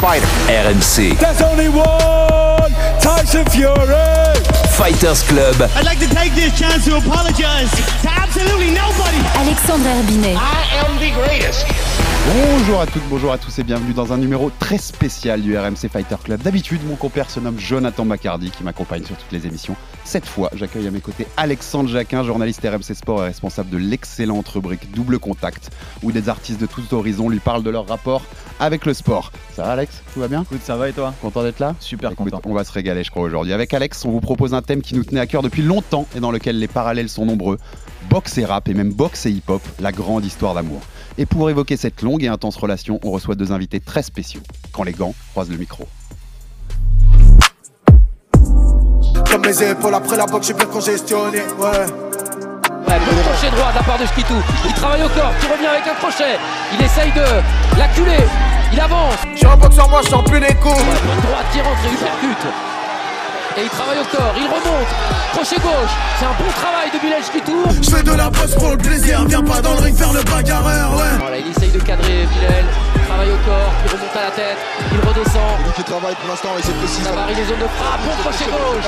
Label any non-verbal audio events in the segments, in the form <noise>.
fighter? RMC There's only one Tyson Fury. Fighters Club. I'd like to take this chance to apologize to absolutely nobody. Alexandre Herbinet. I am the greatest. Bonjour à toutes, bonjour à tous et bienvenue dans un numéro très spécial du RMC Fighter Club. D'habitude, mon compère se nomme Jonathan Macardy qui m'accompagne sur toutes les émissions. Cette fois, j'accueille à mes côtés Alexandre Jacquin, journaliste RMC Sport et responsable de l'excellente rubrique Double Contact, où des artistes de tous horizons lui parlent de leur rapport avec le sport. Ça va Alex? Tout va bien? Écoute, ça va et toi? Content d'être là? Super Écoute, content. On va se régaler, je crois, aujourd'hui. Avec Alex, on vous propose un thème qui nous tenait à cœur depuis longtemps et dans lequel les parallèles sont nombreux. Boxe et rap, et même boxe et hip-hop, la grande histoire d'amour. Et pour évoquer cette longue et intense relation, on reçoit deux invités très spéciaux. Quand les gants croisent le micro. Comme mes épaules après la boxe, j'ai bien congestionné. Ouais. Ouais, bon crochet droit de la part de Skitou. Il travaille au corps, qui revient avec un crochet. Il essaye de l'acculer. Il avance. Je suis un boxeur, moi, je sens plus les coups. Une droite qui rentre et il percute. Et il travaille au corps, il remonte. Crochet gauche. C'est un bon travail de Bilal Skitou. Je fais de la boxe pour le plaisir. Viens pas dans le ring faire le bagarreur, ouais. Voilà, il essaye de cadrer Bilal. Il travaille au corps, il remonte à la tête. Il redescend. qui travaille pour l'instant et c'est précis. Ça varie les zones de frappe. Bon crochet gauche.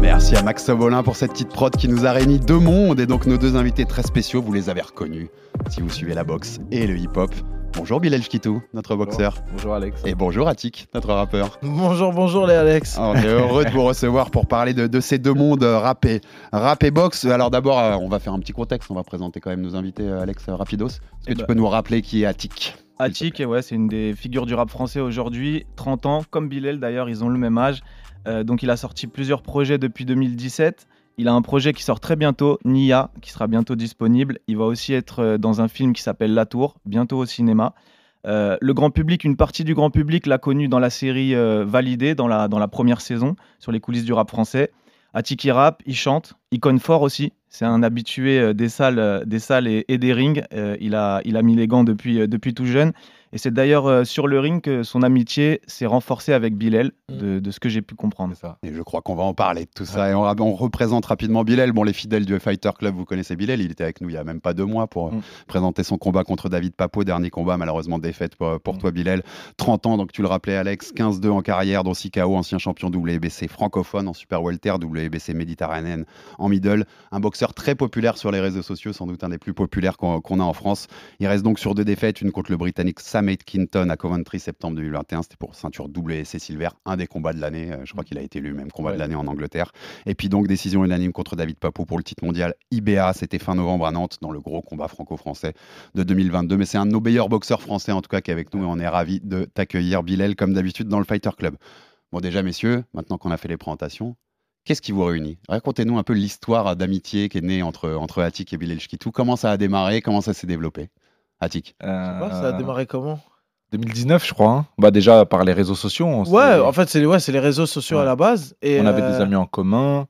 Merci à Max Sobolin pour cette petite prod qui nous a réunis deux mondes et donc nos deux invités très spéciaux, vous les avez reconnus si vous suivez la boxe et le hip-hop. Bonjour Bilal Chkitou, notre boxeur. Bonjour Alex. Et bonjour Atik, notre rappeur. Bonjour, bonjour les Alex. Ah, On est heureux de vous recevoir pour parler de, de ces deux mondes, euh, rap et, rap et boxe. Alors d'abord, euh, on va faire un petit contexte, on va présenter quand même nos invités, euh, Alex Rapidos. Est-ce que Eh tu ben- peux nous rappeler qui est Attic Attic, ouais, c'est une des figures du rap français aujourd'hui, 30 ans, comme Bilal d'ailleurs, ils ont le même âge. Euh, donc il a sorti plusieurs projets depuis 2017. Il a un projet qui sort très bientôt, Nia, qui sera bientôt disponible. Il va aussi être euh, dans un film qui s'appelle La Tour, bientôt au cinéma. Euh, le grand public, une partie du grand public l'a connu dans la série euh, Validée, dans la, dans la première saison, sur les coulisses du rap français. Attic, il rappe, il chante, il conne fort aussi. C'est un habitué euh, des salles, euh, des salles et, et des rings. Euh, il, a, il a mis les gants depuis, depuis tout jeune. Et c'est d'ailleurs euh, sur le ring que son amitié s'est renforcée avec Bilal, de, de ce que j'ai pu comprendre. Et je crois qu'on va en parler de tout ça. Et on, on représente rapidement Bilal. Bon, les fidèles du Fighter Club, vous connaissez Bilal. Il était avec nous il y a même pas deux mois pour Mm. présenter son combat contre David Papo. Dernier combat, malheureusement défaite pour, pour Mm. toi, Bilal. 30 ans, donc tu le rappelais, Alex. 15-2 en carrière, dont 6 KO, ancien champion WBC francophone en Super Welter, WBC méditerranéenne en middle. Un boxeur très populaire sur les réseaux sociaux, sans doute un des plus populaires qu'on a en France. Il reste donc sur deux défaites, une contre le Britannique Sam Aitkenton à Coventry, septembre 2021. C'était pour ceinture WC Silver, un des combats de l'année. Euh, Je crois qu'il a été élu même combat de l'année en Angleterre. Et puis donc décision unanime contre David Papou pour le titre mondial IBA. C'était fin novembre à Nantes dans le gros combat franco-français de 2022. Mais c'est un de nos meilleurs boxeurs français en tout cas qui est avec nous et on est ravis de t'accueillir, Bilal, comme d'habitude dans le Fighter Club. Bon déjà messieurs, maintenant qu'on a fait les présentations, Qu'est-ce qui vous réunit? Racontez-nous un peu l'histoire d'amitié qui est née entre, entre Attic et Bilal Chkitou. Comment ça a démarré? Comment ça s'est développé? Attic Je sais pas, ça a démarré comment? 2019, je crois. hein. Bah déjà par les réseaux sociaux. Ouais, en fait, c'est ouais, c'est les réseaux sociaux Ouais. à la base. Et on avait euh, des amis en commun.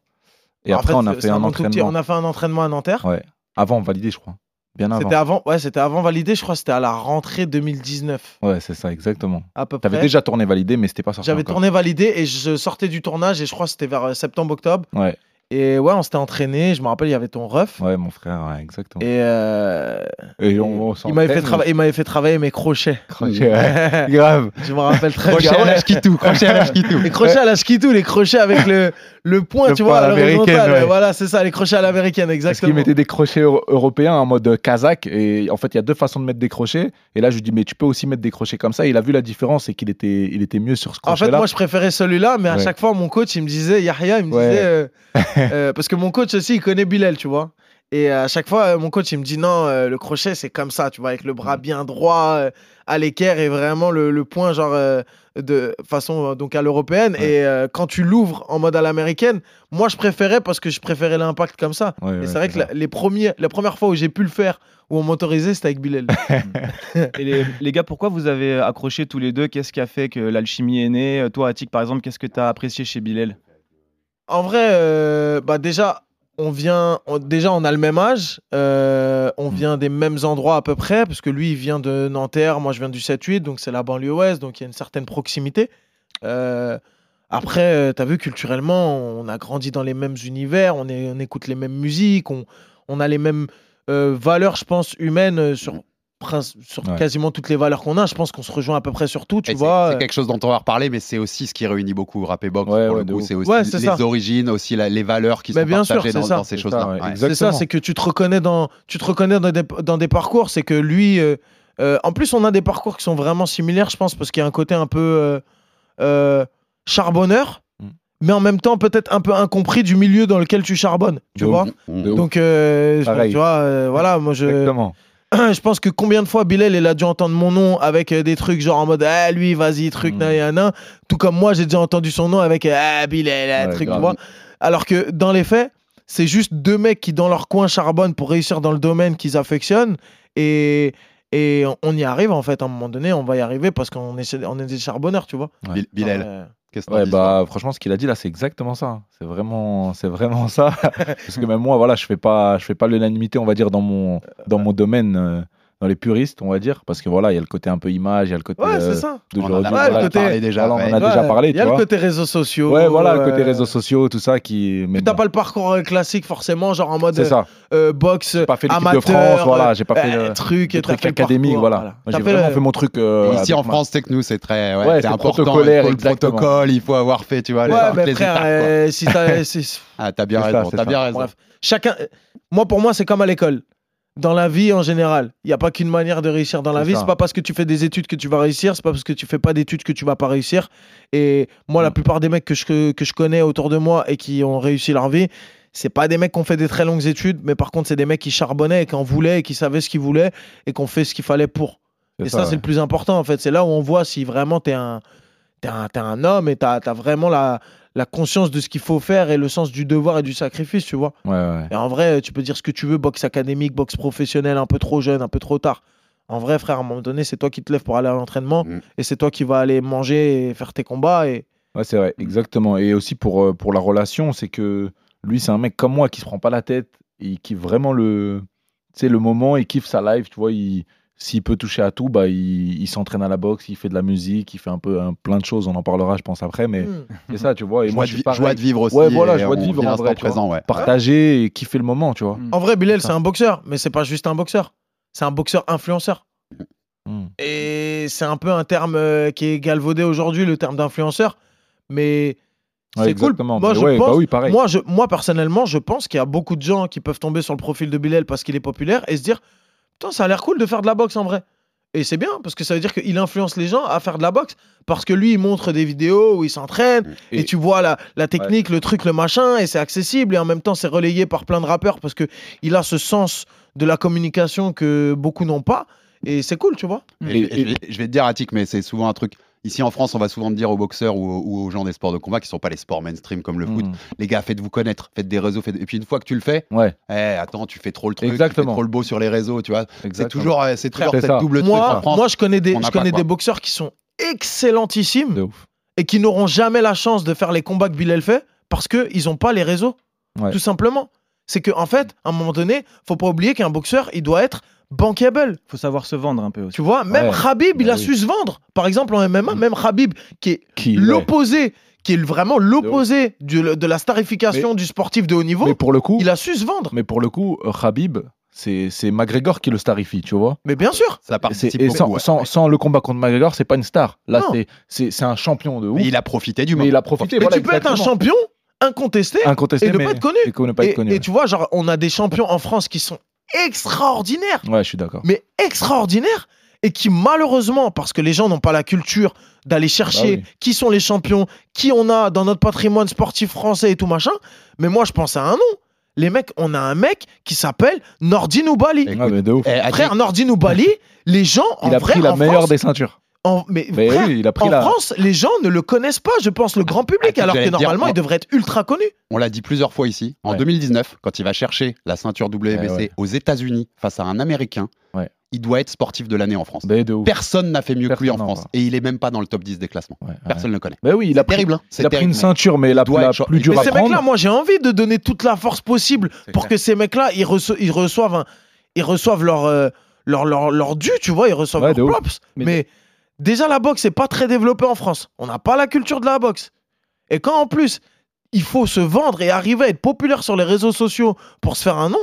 Et après, fait, on a fait un petit- entraînement. on a fait un entraînement à Nanterre. Ouais. Avant validé, je crois. Bien avant. C'était avant, ouais, c'était avant validé. Je crois que c'était à la rentrée 2019, Ouais, c'est ça, exactement. à peu T'avais près. déjà tourné validé, mais c'était pas sorti. J'avais encore. tourné validé et je sortais du tournage et je crois que c'était vers euh, septembre-octobre. Ouais, Et ouais, on s'était entraîné. Je me rappelle, il y avait ton ref. ouais, mon frère, ouais, exactement. Et, euh, Et on, on il m'avait fait, trava- travailler mes crochets. Crochet, ouais. <laughs> Grave. je me rappelle très Crochet bien. à la crochet à la Chkitou. Les crochets à la skitou, les crochets avec le, le point, Le tu point vois, à l'horizontale. ouais. Voilà, c'est ça, les crochets à l'américaine, Parce qu'il exactement. mettait des crochets euro- européens en mode kazakh. Et en fait, il y a deux façons de mettre des crochets. Et là, je lui dis, mais tu peux aussi mettre des crochets comme ça. Et il a vu la différence et qu'il était, il était mieux sur ce En fait, crochet-là. moi, je préférais celui-là, mais à Ouais. chaque fois, mon coach, il me disait, Yahya, il me disait, euh, <laughs> <laughs> euh, parce que mon coach aussi, il connaît Bilal, tu vois. Et à chaque fois, euh, mon coach, il me dit non, euh, le crochet, c'est comme ça, tu vois, avec le bras bien droit, euh, à l'équerre et vraiment le, le point, genre, euh, de façon, donc à l'européenne. Et quand tu l'ouvres en mode à l'américaine, moi, je préférais parce que je préférais l'impact comme ça. Ouais, et ouais, c'est vrai que la, les premiers, la première fois où j'ai pu le faire, où on m'autorisait, c'était avec Bilal. <laughs> Et les, les gars, pourquoi vous avez accroché tous les deux? Qu'est-ce qui a fait que l'alchimie est née? Toi, Attic, par exemple, qu'est-ce que tu as apprécié chez Bilal? En vrai, euh, bah déjà, on vient, on- déjà on a le même âge, euh, on vient des mêmes endroits à peu près, parce que lui il vient de Nanterre, moi je viens du 7-8, donc c'est la banlieue ouest, donc il y a une certaine proximité. Euh, après, tu as vu culturellement, on a grandi dans les mêmes univers, on, est, on écoute les mêmes musiques, on, on a les mêmes valeurs, je pense, humaines sur, prince- sur Ouais. quasiment toutes les valeurs qu'on a. Je pense qu'on se rejoint à peu près sur tout, tu Et vois. C'est euh. quelque chose dont on va reparler, mais c'est aussi ce qui réunit beaucoup rap et box. pour le coup, c'est aussi Ouais, c'est les ça. origines, aussi la- les valeurs qui Mais sont bien partagées c'est dans, ces C'est choses-là. ça, ouais, Ouais. C'est ça, c'est que tu te reconnais dans, tu te reconnais dans des, dans des parcours. C'est que lui, euh, euh, en plus, on a des parcours qui sont vraiment similaires, je pense, parce qu'il y a un côté un peu euh, euh, charbonneur, Mm. mais en même temps peut-être un peu incompris du milieu dans lequel tu charbonnes. Tu De vois ouf, de ouf. Donc, euh, tu vois, euh, voilà, moi je. Exactement. <clears throat> je pense que combien de fois Bilal il a dû entendre mon nom avec euh, des trucs genre en mode ah lui vas-y truc Mm. nan, nan. tout comme moi j'ai déjà entendu son nom avec euh, ah Bilal Ouais, truc tu vois. Alors que dans les faits c'est juste deux mecs qui dans leur coin charbonnent pour réussir dans le domaine qu'ils affectionnent. Et et on- y arrive en fait à un moment donné on va y arriver parce qu'on est on est des charbonneurs tu vois. Bil- Bilal, Ouais. bah, franchement, ce qu'il a dit là, c'est exactement ça. C'est vraiment, c'est vraiment ça. <laughs> Parce que même moi, voilà, je fais pas, je fais pas l'unanimité, on va dire, dans mon, dans mon domaine, euh, dans les puristes, on va dire, parce que voilà, il y a le côté un peu image, il y a le côté. Ouais, euh, c'est ça. On en a le côté- déjà. on en a déjà parlé, il y a tu le vois. côté réseaux sociaux Ouais, voilà, le euh, côté réseaux sociaux, tout ça qui. Mais t'as bon, pas le parcours euh, classique forcément genre en mode C'est ça. euh, boxe J'ai pas fait l'équipe de amateur France, voilà, j'ai pas fait euh, truc le truc académique, parcours, voilà. voilà. J'ai fait vraiment fait mon truc. euh, Ici en France, c'est que nous, c'est très, ouais, Ouais, c'est important. le protocole, il faut avoir fait, tu vois, les, Ouais, mais frère, euh, si t'as. <laughs> Ah, t'as bien raison, t'as bien raison. Bref, chacun. euh, Moi, pour moi, c'est comme à l'école. Dans la vie en général, il n'y a pas qu'une manière de réussir dans la vie. C'est pas parce que tu fais des études que tu vas réussir. C'est pas parce que tu fais pas d'études que tu vas pas réussir. Et moi, la Mm. plupart des mecs que je, que, je connais autour de moi et qui ont réussi leur vie, c'est pas des mecs qui ont fait des très longues études, mais par contre, c'est des mecs qui charbonnaient et qui en voulaient et qui savaient ce qu'ils voulaient et qui ont fait ce qu'il fallait pour. Et ça, ça, c'est ouais. le plus important, en fait. C'est là où on voit si vraiment t'es un, t'es un, un homme et t'as as vraiment la, la conscience de ce qu'il faut faire et le sens du devoir et du sacrifice, tu vois. Ouais, ouais. Et en vrai, tu peux dire ce que tu veux, boxe académique, boxe professionnelle, un peu trop jeune, un peu trop tard. En vrai, frère, à un moment donné, c'est toi qui te lèves pour aller à l'entraînement Mm. et c'est toi qui vas aller manger et faire tes combats. Et... Ouais, c'est vrai, exactement. Et aussi pour, euh, pour la relation, c'est que lui, c'est un mec comme moi qui se prend pas la tête. Il kiffe vraiment le, le moment, il kiffe sa life, tu vois. Il, s'il peut toucher à tout, bah, il, il s'entraîne à la boxe, il fait de la musique, il fait un peu un- plein de choses. On en parlera, je pense, après. Mais Mm. c'est ça, tu vois. Et Joie moi, de je joie de vivre aussi. Ouais, voilà, joie de vivre en vrai, présent, ouais. Partager et kiffer le moment, tu vois. Mm. En vrai, Bilal, C'est un boxeur, mais c'est pas juste un boxeur. C'est un boxeur influenceur. Mm. Et c'est un peu un terme euh, qui est galvaudé aujourd'hui, le terme d'influenceur. Mais Ouais, c'est cool. Moi, je ouais, pense, bah oui, pareil. moi, je, moi, personnellement, je pense qu'il y a beaucoup de gens qui peuvent tomber sur le profil de Bilal parce qu'il est populaire et se dire Putain, ça a l'air cool de faire de la boxe en vrai. Et c'est bien parce que ça veut dire qu'il influence les gens à faire de la boxe parce que lui, il montre des vidéos où il s'entraîne et, Et- tu vois la, la technique, le truc, le machin et c'est accessible et en même temps, c'est relayé par plein de rappeurs parce que il a ce sens de la communication que beaucoup n'ont pas et c'est cool, tu vois. Et- Et- et je, vais, je vais te dire, Attic, mais c'est souvent un truc. Ici en France, on va souvent dire aux boxeurs ou, aux- ou aux gens des sports de combat qui sont pas les sports mainstream comme le foot. Mm. Les gars, faites-vous connaître, faites des réseaux. Faites... Et puis une fois que tu le fais, Ouais, eh, attends, tu fais trop le truc, tu Exactement. fais trop le beau sur les réseaux, tu vois. C'est toujours, euh, c'est toujours C'est cette ça. double truc en Moi, France. moi, je connais des, je connais boxeurs qui sont excellentissimes De ouf. et qui n'auront jamais la chance de faire les combats que Bilal fait parce qu'ils n'ont pas les réseaux. Ouais. Tout simplement. C'est qu'en en fait, à un moment donné, faut pas oublier qu'un boxeur, il doit être bankable. faut savoir se vendre un peu aussi. Tu vois, même Ouais. Khabib, il Bah a oui. su se vendre. Par exemple, en MMA, Mm. même Khabib, qui est Qui, ouais. l'opposé, qui est vraiment l'opposé de la starification du sportif de haut niveau, Mais pour le coup, il a su se vendre. mais pour le coup, euh, Khabib, c'est c'est McGregor qui le starifie, tu vois. Mais bien sûr. Ça Et, participe c'est- et beaucoup, sans, ouais. sans- sans le combat contre McGregor, c'est pas une star. Là, c'est- un champion de ouf. Mais il a profité du Mais moment. il a profité. Mais voilà, tu peux être un champion incontesté incontesté, et ne mais pas être connu. et ne pas être connu. et tu vois, genre, on a des champions en France qui sont extraordinaires. Ouais, je suis d'accord. mais extraordinaire et qui malheureusement, parce que les gens n'ont pas la culture d'aller chercher Bah oui. qui sont les champions, qui on a dans notre patrimoine sportif français et tout machin, mais moi je pense à un nom, Les mecs, on a un mec qui s'appelle Nordin Oubali. Ah, mais de ouf. Eh, Frère, Nordin Oubali, les gens, en Il a vrai, pris la meilleure France, des ceintures. En- mais, Mais frère, oui, il a pris en la. France, les gens ne le connaissent pas, je pense, le grand public, Ah, alors que dire, normalement, moi- il devrait être ultra connu. On l'a dit plusieurs fois ici. En Ouais. 2019, quand il va chercher la ceinture WBC Ouais, ouais. aux États-Unis face à un Américain, Ouais. il doit être sportif de l'année en France. Mais de ouf. Personne n'a fait mieux que lui en France. Et il est même pas dans le top 10 des classements. Ouais. Personne ne le connaît. Mais oui, il a C'est pris, terrible. hein. Il a pris une ceinture, mais la, doit la être- plus Mais dure Mais à ces prendre. mecs-là, moi, j'ai envie de donner toute la force possible pour clair. que ces mecs-là, ils, reço- ils reçoivent, un- ils reçoivent leur, euh, leur, leur, leur dû, tu vois, ils reçoivent Ouais, leur props. Mais- Mais, déjà, la boxe, c'est pas très développé en France. On n'a pas la culture de la boxe. Et quand en plus, il faut se vendre et arriver à être populaire sur les réseaux sociaux pour se faire un nom,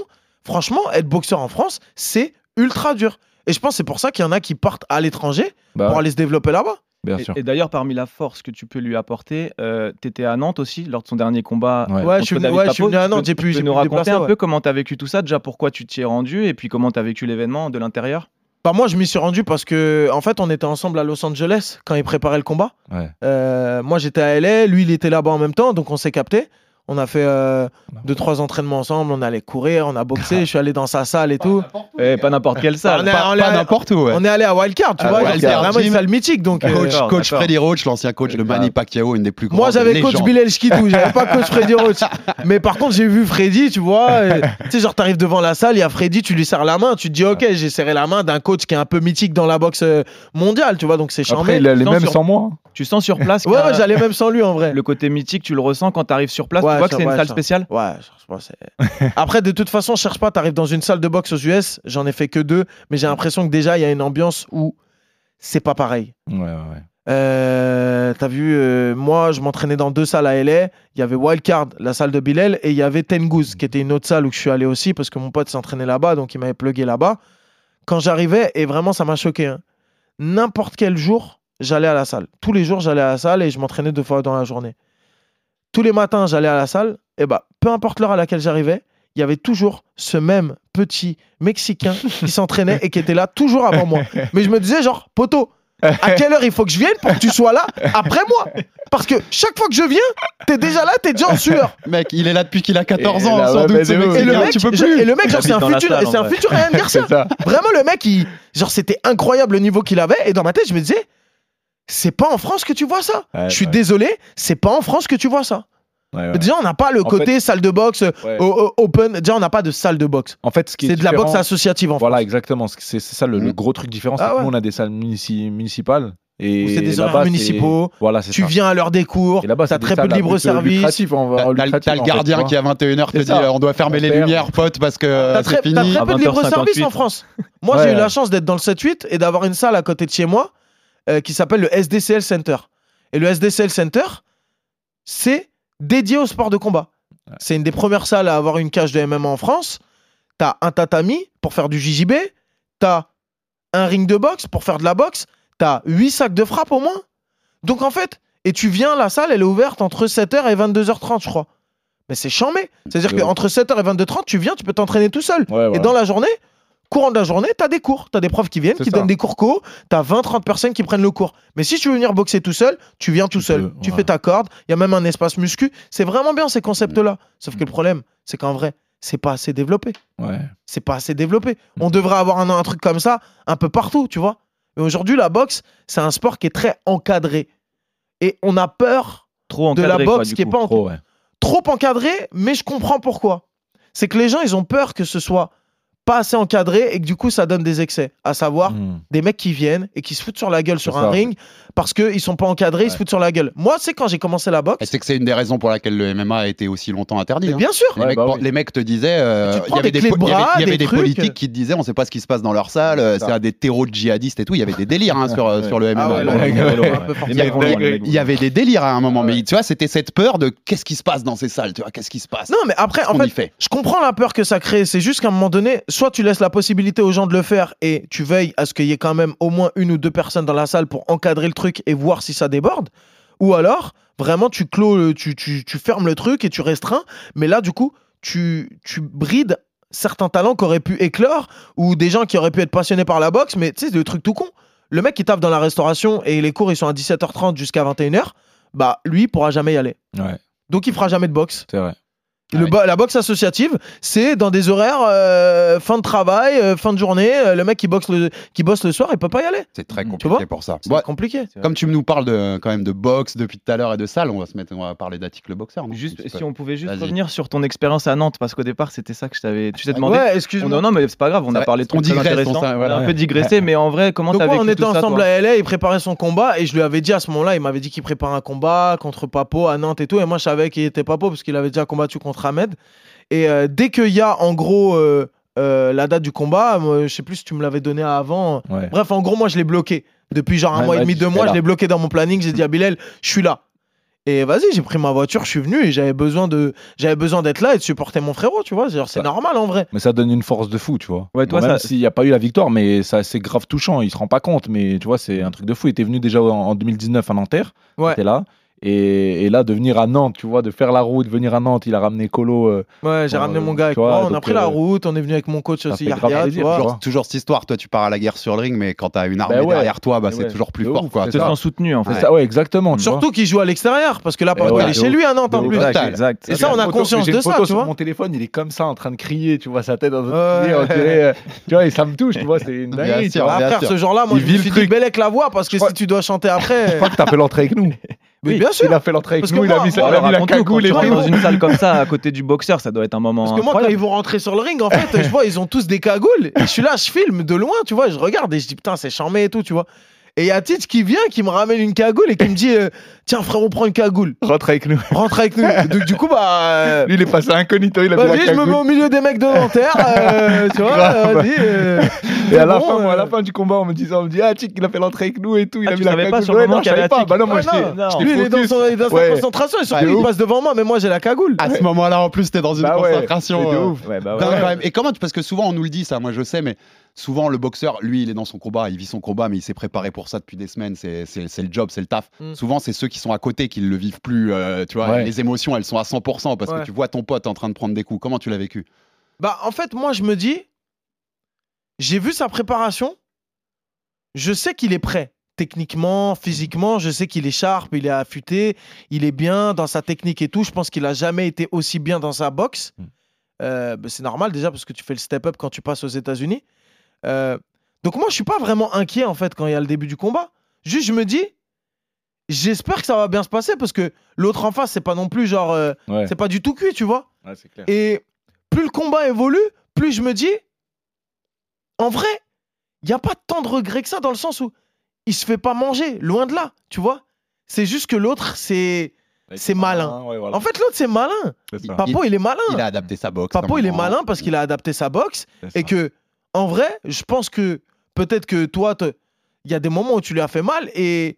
franchement, être boxeur en France, c'est ultra dur. Et je pense que c'est pour ça qu'il y en a qui partent à l'étranger Bah, pour aller se développer là-bas. bien Et, sûr. et d'ailleurs, parmi la force que tu peux lui apporter, euh, tu étais à Nantes aussi lors de son dernier combat. Ouais. je suis venu- David ouais, je suis Papo. venu à Tu peux- Nantes, j'ai pu- tu peux pu nous raconter déplacer, un ouais. peu comment tu as vécu tout ça, déjà pourquoi tu t'y es rendu et puis comment tu as vécu l'événement de l'intérieur? Bah moi, je m'y suis rendu parce que, en fait, on était ensemble à Los Angeles quand il préparait le combat. Ouais. Euh, moi, j'étais à LA, lui, il était là-bas en même temps, donc on s'est capté. On a fait euh, deux, trois entraînements ensemble, on allait courir, on a boxé, je suis allé dans sa salle et tout. Eh, Pas n'importe quelle salle. On est- Pas, n'importe où. ouais. On est allé à Wildcard, tu Ah, vois, Wildcard c'est vraiment une salle mythique. Donc, euh, Coach. Freddy Roach, l'ancien coach de Manny Pacquiao, une des plus grandes moi, j'avais coach. Bilal Schkitou, <laughs> j'avais pas coach Freddy Roach. Mais par contre, j'ai vu Freddy, tu vois. et- <laughs> Tu sais, genre, t'arrives devant la salle, il y a Freddy, tu lui serres la main, tu te dis, ok, j'ai serré la main d'un coach qui est un peu mythique dans la boxe euh, mondiale, tu vois, donc c'est Après, charmé. il les mêmes sur- sans moi. Tu sens sur place Ouais, j'allais même sans lui en vrai. le côté mythique, tu le ressens quand tu arrives sur place. Ouais, c'est une ouais, salle spéciale? Ouais, pas, c'est- <laughs> Après, de toute façon, cherche pas, t'arrives dans une salle de boxe aux US, j'en ai fait que deux, mais j'ai l'impression que déjà, il y a une ambiance où c'est pas pareil. Ouais, ouais, ouais. Euh, T'as vu, euh, moi, je m'entraînais dans deux salles à LA. Il y avait Wildcard, la salle de Bilal, et il y avait Tengoose, qui était une autre salle où je suis allé aussi, parce que mon pote s'entraînait là-bas, donc il m'avait plugué là-bas. Quand j'arrivais, et vraiment, ça m'a choqué. hein, N'importe quel jour, j'allais à la salle. Tous les jours, j'allais à la salle et je m'entraînais deux fois dans la journée. Tous les matins, j'allais à la salle, et bah, peu importe l'heure à laquelle j'arrivais, il y avait toujours ce même petit Mexicain qui s'entraînait et qui était là toujours avant moi. Mais je me disais, genre, poteau, à quelle heure il faut que je vienne pour que tu sois là après moi? Parce que chaque fois que je viens, t'es déjà là, t'es déjà en sueur. Mec, il est là depuis qu'il a 14 Et ans, là, sans ouais, doute. ce mec. Et c'est le, mec, tu peux genre- plus. et le mec, genre, c'est un futur, c'est un futur. <laughs> Vraiment, le mec, il, genre, c'était incroyable le niveau qu'il avait. Et dans ma tête, je me disais, c'est pas en France que tu vois ça. Ouais, je suis ouais. désolé, c'est pas en France que tu vois ça. Ouais, ouais. Déjà, on n'a pas le En côté salle de boxe, o- open. Déjà, on n'a pas de salle de boxe. En fait, ce C'est de la boxe associative en Voilà, France. exactement. C'est c'est ça le, le Mhm. gros truc différent. C'est Ah que nous, on a des salles munici- municipales. Et c'est des horaires municipaux, Voilà, Tu ça. viens à l'heure des cours, t'as très peu de libre euh, service. T'as- le gardien qui à 21h te C'est dit euh, on doit fermer On les lumières, pote, parce que euh, T'as très, c'est t'as fini. très peu de libre 20h58, service en. France. Moi, Ouais, j'ai eu la chance d'être dans le 7-8 et d'avoir une salle à côté de chez moi euh, qui s'appelle le SDCL Center. Et le SDCL Center, c'est dédié au sport de combat. C'est une des premières salles à avoir une cage de MMA en France. T'as un tatami pour faire du JJB. T'as un ring de boxe pour faire de la boxe. T'as 8 sacs de frappe au moins. Donc en fait, et tu viens, la salle, elle est ouverte entre 7h et 22h30, je crois. Mais c'est chambé. C'est-à-dire qu'entre 7h et 22h30, tu viens, tu peux t'entraîner tout seul. Ouais, voilà. Et dans la journée, courant de la journée, t'as des cours. T'as des profs qui viennent, qui ça. donnent des cours co. T'as 20-30 personnes qui prennent le cours. Mais si tu veux venir boxer tout seul, tu viens tout Tu seul. tu fais ta corde. Il y a même un espace muscu. C'est vraiment bien ces concepts-là. Sauf Mm. que le problème, c'est qu'en vrai, c'est pas assez développé. Ouais. C'est pas assez développé. Mm. On devrait avoir un, un truc comme ça un peu partout, tu vois. Mais aujourd'hui, la boxe, c'est un sport qui est très encadré. Et on a peur Trop de encadré, la quoi, boxe qui est pas en- Trop, ouais. trop encadré, mais je comprends pourquoi. C'est que les gens, ils ont peur que ce soit pas assez encadré et que du coup, ça donne des excès. À savoir, Hmm. des mecs qui viennent et qui se foutent sur la gueule sur un ring parce qu'ils sont pas encadrés, ils se foutent sur la gueule. Moi, c'est quand j'ai commencé la Et boxe. c'est que c'est une des raisons pour laquelle le MMA a été aussi longtemps interdit. Hein. bien sûr, Les, Ouais, mecs, bah oui. les mecs te disaient, euh, il y avait des des, clés de po- il y avait- bras, il y avait des des trucs. politiques qui te disaient, on sait pas ce qui se passe dans leur salle, euh, c'est un des terreaux de djihadistes et tout. Il y avait des délires hein, sur, euh, sur le MMA. Ah. Les il y, avait, des délires à un moment, mais tu vois, c'était cette peur de qu'est-ce qui se passe dans ces salles, tu vois, qu'est-ce qui se passe? Non, mais après, en fait? je comprends la peur que ça crée. C'est juste qu'à un moment donné, soit tu laisses la possibilité aux gens de le faire et tu veilles à ce qu'il y ait quand même au moins une ou deux personnes dans la salle pour encadrer le truc et voir si ça déborde. Ou alors, vraiment, tu clôt, le- tu, tu, tu fermes le truc et tu restreins. Mais là, du coup, tu, tu brides certains talents qui auraient pu éclore ou des gens qui auraient pu être passionnés par la boxe. Mais tu sais, c'est le truc tout con. Le mec qui tape dans la restauration et les cours, ils sont à 17h30 jusqu'à 21h, bah lui, il pourra jamais y aller. Ouais, Donc, il fera jamais de boxe. c'est vrai. Le bo- la boxe associative, c'est dans des horaires euh, fin de travail, euh, fin de journée. euh, le mec qui boxe le, qui bosse le soir, il peut pas y aller. C'est très compliqué pour ça. C'est compliqué. comme tu nous parles de, quand même de boxe depuis tout à l'heure et de salle, on va se mettre, on va parler d'Attic le boxeur. Juste, si on pouvait juste revenir sur ton expérience à Nantes, parce qu'au départ, c'était ça que je t'avais. Tu t'es demandé. Ouais, excuse-moi. non, non, mais c'est pas grave, on a parlé de on trucs a un peu digressé, <laughs> mais en vrai, comment t'as vécu on était tout ensemble à LA, il préparait son combat et je lui avais dit à ce moment-là, il m'avait dit qu'il prépare un combat contre Papo à Nantes et tout. Et moi, je savais qu'il était Papo parce qu'il avait déjà combattu contre Ahmed. Et euh, dès qu'il y a en gros euh, euh, la date du combat, moi, je sais plus si tu me l'avais donné avant. Ouais. Bref, en gros, moi, je l'ai bloqué. Depuis genre un Ouais, mois et demi, deux mois, là. je l'ai bloqué dans mon planning. J'ai dit à Bilal, je suis là. Et vas-y, j'ai pris ma voiture, je suis venu et j'avais besoin de, j'avais besoin d'être là et de supporter mon frérot, tu vois. C'est Ça- normal en vrai. Mais ça donne une force de fou, tu vois. Ouais, toi, Même ça- s'il n'y a pas eu la victoire, mais ça c'est grave touchant. Il se rend pas compte, mais tu vois, c'est un truc de fou. Il était venu déjà en, en 2019 à Nanterre. Ouais. T'es là. Et, et là, de venir à Nantes, tu vois, de faire la route, venir à Nantes, il a ramené Colo. euh, Ouais, j'ai Euh, ramené mon gars avec tu vois, moi. On a pris la euh, route, on est venu avec mon coach aussi, Yahya, tu plaisir, vois. tu vois. Toujours, toujours cette histoire, toi tu pars à la guerre sur le ring, mais quand t'as une armée Ben ouais. derrière toi, bah, Mais c'est ouais, toujours plus fort. ouf, quoi. c'est Te sens soutenu, en fait. Ça, ouais, exactement. tu. Surtout qu'il joue à l'extérieur, parce que là, par il est chez ouf. lui à Nantes en plus. Exact, exact. Et ça, on a conscience de ça, tu vois. mon téléphone, il est comme ça en train de crier, tu vois, sa tête dans euh, tu vois, et ça me touche, tu vois, c'est une dinguerie, tu vois. Ah, ce jour-là, moi, Il je me suis dit, Bellec la voix, parce que Je si tu dois chanter Je après. crois que t'as fait l'entrée avec nous. <laughs> Oui, bien sûr. Il a fait l'entrée avec Parce nous, il a moi- mis, sa- moi, il a mis la quand cagoule et tout. dans une salle comme ça, à côté du boxeur, ça doit être un moment. Parce que moi, quand incroyable. ils vont rentrer sur le ring, en fait, je vois, ils ont tous des cagoules. Et je suis là, je filme de loin, tu vois, je regarde et je dis, putain, c'est charmé et tout, tu vois. Et il y a Titch qui vient, qui me ramène une cagoule et qui me dit, euh, tiens, frérot, prends une cagoule. Rentre avec nous. Rentre avec nous. Donc, du coup, bah. euh, Lui, il est passé incognito, il a mis la Vas-y, je me mets au milieu des mecs de Nanterre, euh, <laughs> tu vois, Grave. vas-y. euh, Et à la bon, fin, moi, à euh, la fin du combat, on me disait, on me dit, ah, Tic, il a fait l'entrée avec nous et tout, il Ah, a tu mis la savais cagoule. pas sur le Ouais, moment non, qu'il y je avait pas. Bah non, moi, Ouais, j'étais non. j'étais Lui, il est dans, focus. son, il est dans sa Ouais. concentration, et surtout, il ouf. passe devant moi, mais moi, j'ai la cagoule. À ce moment-là, en plus, t'es dans une Bah ouais, concentration. mais de euh, ouf. Ouais, bah ouais. dingue quand même. Et comment tu- Parce que souvent, on nous le dit, ça, moi je sais, mais souvent, le boxeur, lui, il est dans son combat, il vit son combat, mais il s'est préparé pour ça depuis des semaines. C'est c'est- c'est le job, c'est le taf. Mm. Souvent, c'est ceux qui sont à côté qui le vivent plus. euh, tu vois, Ouais. les émotions, elles sont à 100% parce Ouais. que tu vois ton pote en train de prendre des coups. Comment tu l'as vécu? Bah, en fait, moi, je me dis, j'ai vu sa préparation, je sais qu'il est prêt. Techniquement, physiquement, je sais qu'il est sharp, il est affûté, il est bien dans sa technique et tout. Je pense qu'il a jamais été aussi bien dans sa boxe. Mm. Euh, bah, c'est normal déjà parce que tu fais le step-up quand tu passes aux États-Unis. Euh, donc moi, je suis pas vraiment inquiet en fait quand il y a le début du combat. Juste, je me dis, j'espère que ça va bien se passer parce que l'autre en face, c'est pas non plus genre, euh, Ouais, c'est pas du tout cuit, tu vois. ouais, c'est clair. Et plus le combat évolue, plus je me dis, en vrai, il n'y a pas tant de regrets que ça dans le sens où il se fait pas manger, loin de là, tu vois. C'est juste que l'autre, c'est. c'est malin. Ouais, voilà. En fait, l'autre, c'est malin. Papo, il, est malin. Il a adapté sa boxe. Papo, comme il est malin parce qu'il a adapté sa boxe et que, en vrai, je pense que peut-être que toi, il y a des moments où tu lui as fait mal et.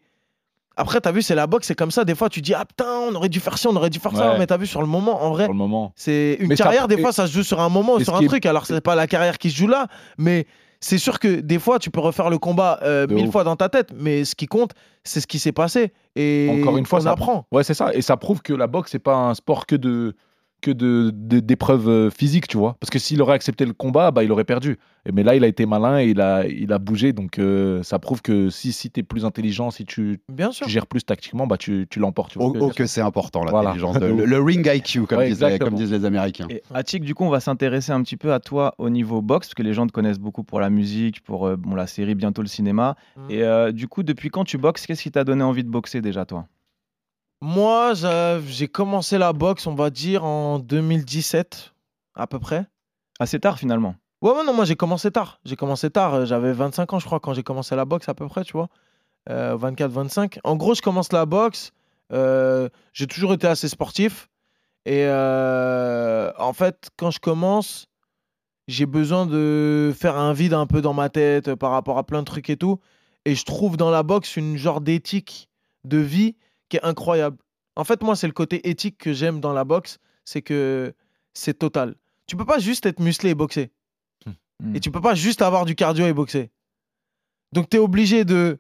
Après, t'as vu, c'est la boxe, c'est comme ça. Des fois, tu dis, ah putain, on aurait dû faire ci, on aurait dû faire ça. Ouais. Mais t'as vu, sur le moment, en vrai, Pour le moment. c'est une Mais ça- carrière, des fois, ça se joue sur un moment, et sur un qui est- truc. Alors, c'est pas la carrière qui se joue là, mais c'est sûr que des fois, tu peux refaire le combat euh, mille ouf. fois dans ta tête. Mais ce qui compte, c'est ce qui s'est passé. Et Encore une fois, on ça- apprend. Ouais, c'est ça. Et ça prouve que la boxe, c'est pas un sport que de que de de- d'épreuves euh, physiques, tu vois. Parce que s'il aurait accepté le combat, bah il aurait perdu. Et mais là, il a été malin et il a il a bougé. Donc euh, ça prouve que si si t'es plus intelligent, si tu, Bien sûr. tu gères plus tactiquement, bah tu, tu l'emportes. tu Oh, que oh, que c'est important, Voilà. l'intelligence. de- <laughs> le, le ring IQ, comme, Ouais, disent, les- comme disent les Américains. Et Attic, du coup, on va s'intéresser un petit peu à toi au niveau boxe, parce que les gens te connaissent beaucoup pour la musique, pour euh, bon, la série, bientôt le cinéma. Mhm. Et euh, du coup, depuis quand tu boxes, qu'est-ce qui t'a donné envie de boxer déjà, toi? Moi, j'a- j'ai commencé la boxe, on va dire, en 2017, à peu près. Assez tard, finalement. Ouais, ouais, non, moi j'ai commencé tard. J'ai commencé tard. euh, J'avais 25 ans, je crois, quand j'ai commencé la boxe à peu près, tu vois. 24-25. En gros, je commence la boxe. euh, j'ai toujours été assez sportif. Et euh, en fait, quand je commence, j'ai besoin de faire un vide un peu dans ma tête euh, par rapport à plein de trucs et tout. Et je trouve dans la boxe une genre d'éthique de vie qui est incroyable. En fait, moi, c'est le côté éthique que j'aime dans la boxe. C'est que c'est total. Tu peux pas juste être musclé et boxer. Hmm. Et tu peux pas juste avoir du cardio et boxer. Donc tu es obligé de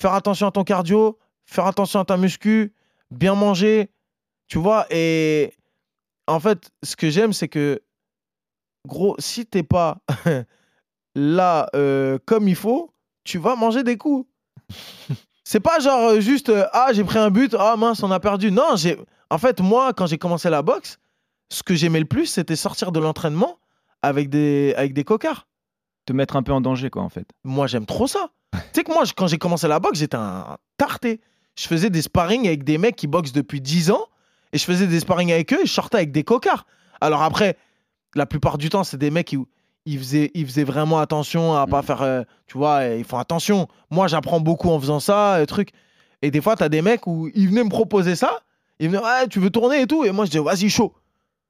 faire attention à ton cardio, faire attention à ta muscu, bien manger, tu vois. Et en fait, ce que j'aime, c'est que, gros, si t'es pas <laughs> là euh, comme il faut, tu vas manger des coups. <laughs> c'est pas genre euh, juste, euh, ah, j'ai pris un but, ah mince, on a perdu. Non, j'ai. En fait, moi, quand j'ai commencé la boxe, ce que j'aimais le plus, c'était sortir de l'entraînement avec des, avec des cocards. Te mettre un peu en danger, quoi, en fait. Moi, j'aime trop ça. <laughs> tu sais que moi, quand j'ai commencé la boxe, j'étais un tarté. Je faisais des sparring avec des mecs qui boxent depuis 10 ans. Et je faisais des sparring avec eux et je sortais avec des cocards. Alors après, la plupart du temps, c'est des mecs qui ils faisaient, ils faisaient vraiment attention à pas faire. euh, tu vois, ils font attention. Moi, j'apprends beaucoup en faisant ça, euh, truc. Et des fois, t'as des mecs où ils venaient me proposer ça. Ils venaient, ouais, tu veux tourner et tout? Et moi, je dis, vas-y, chaud.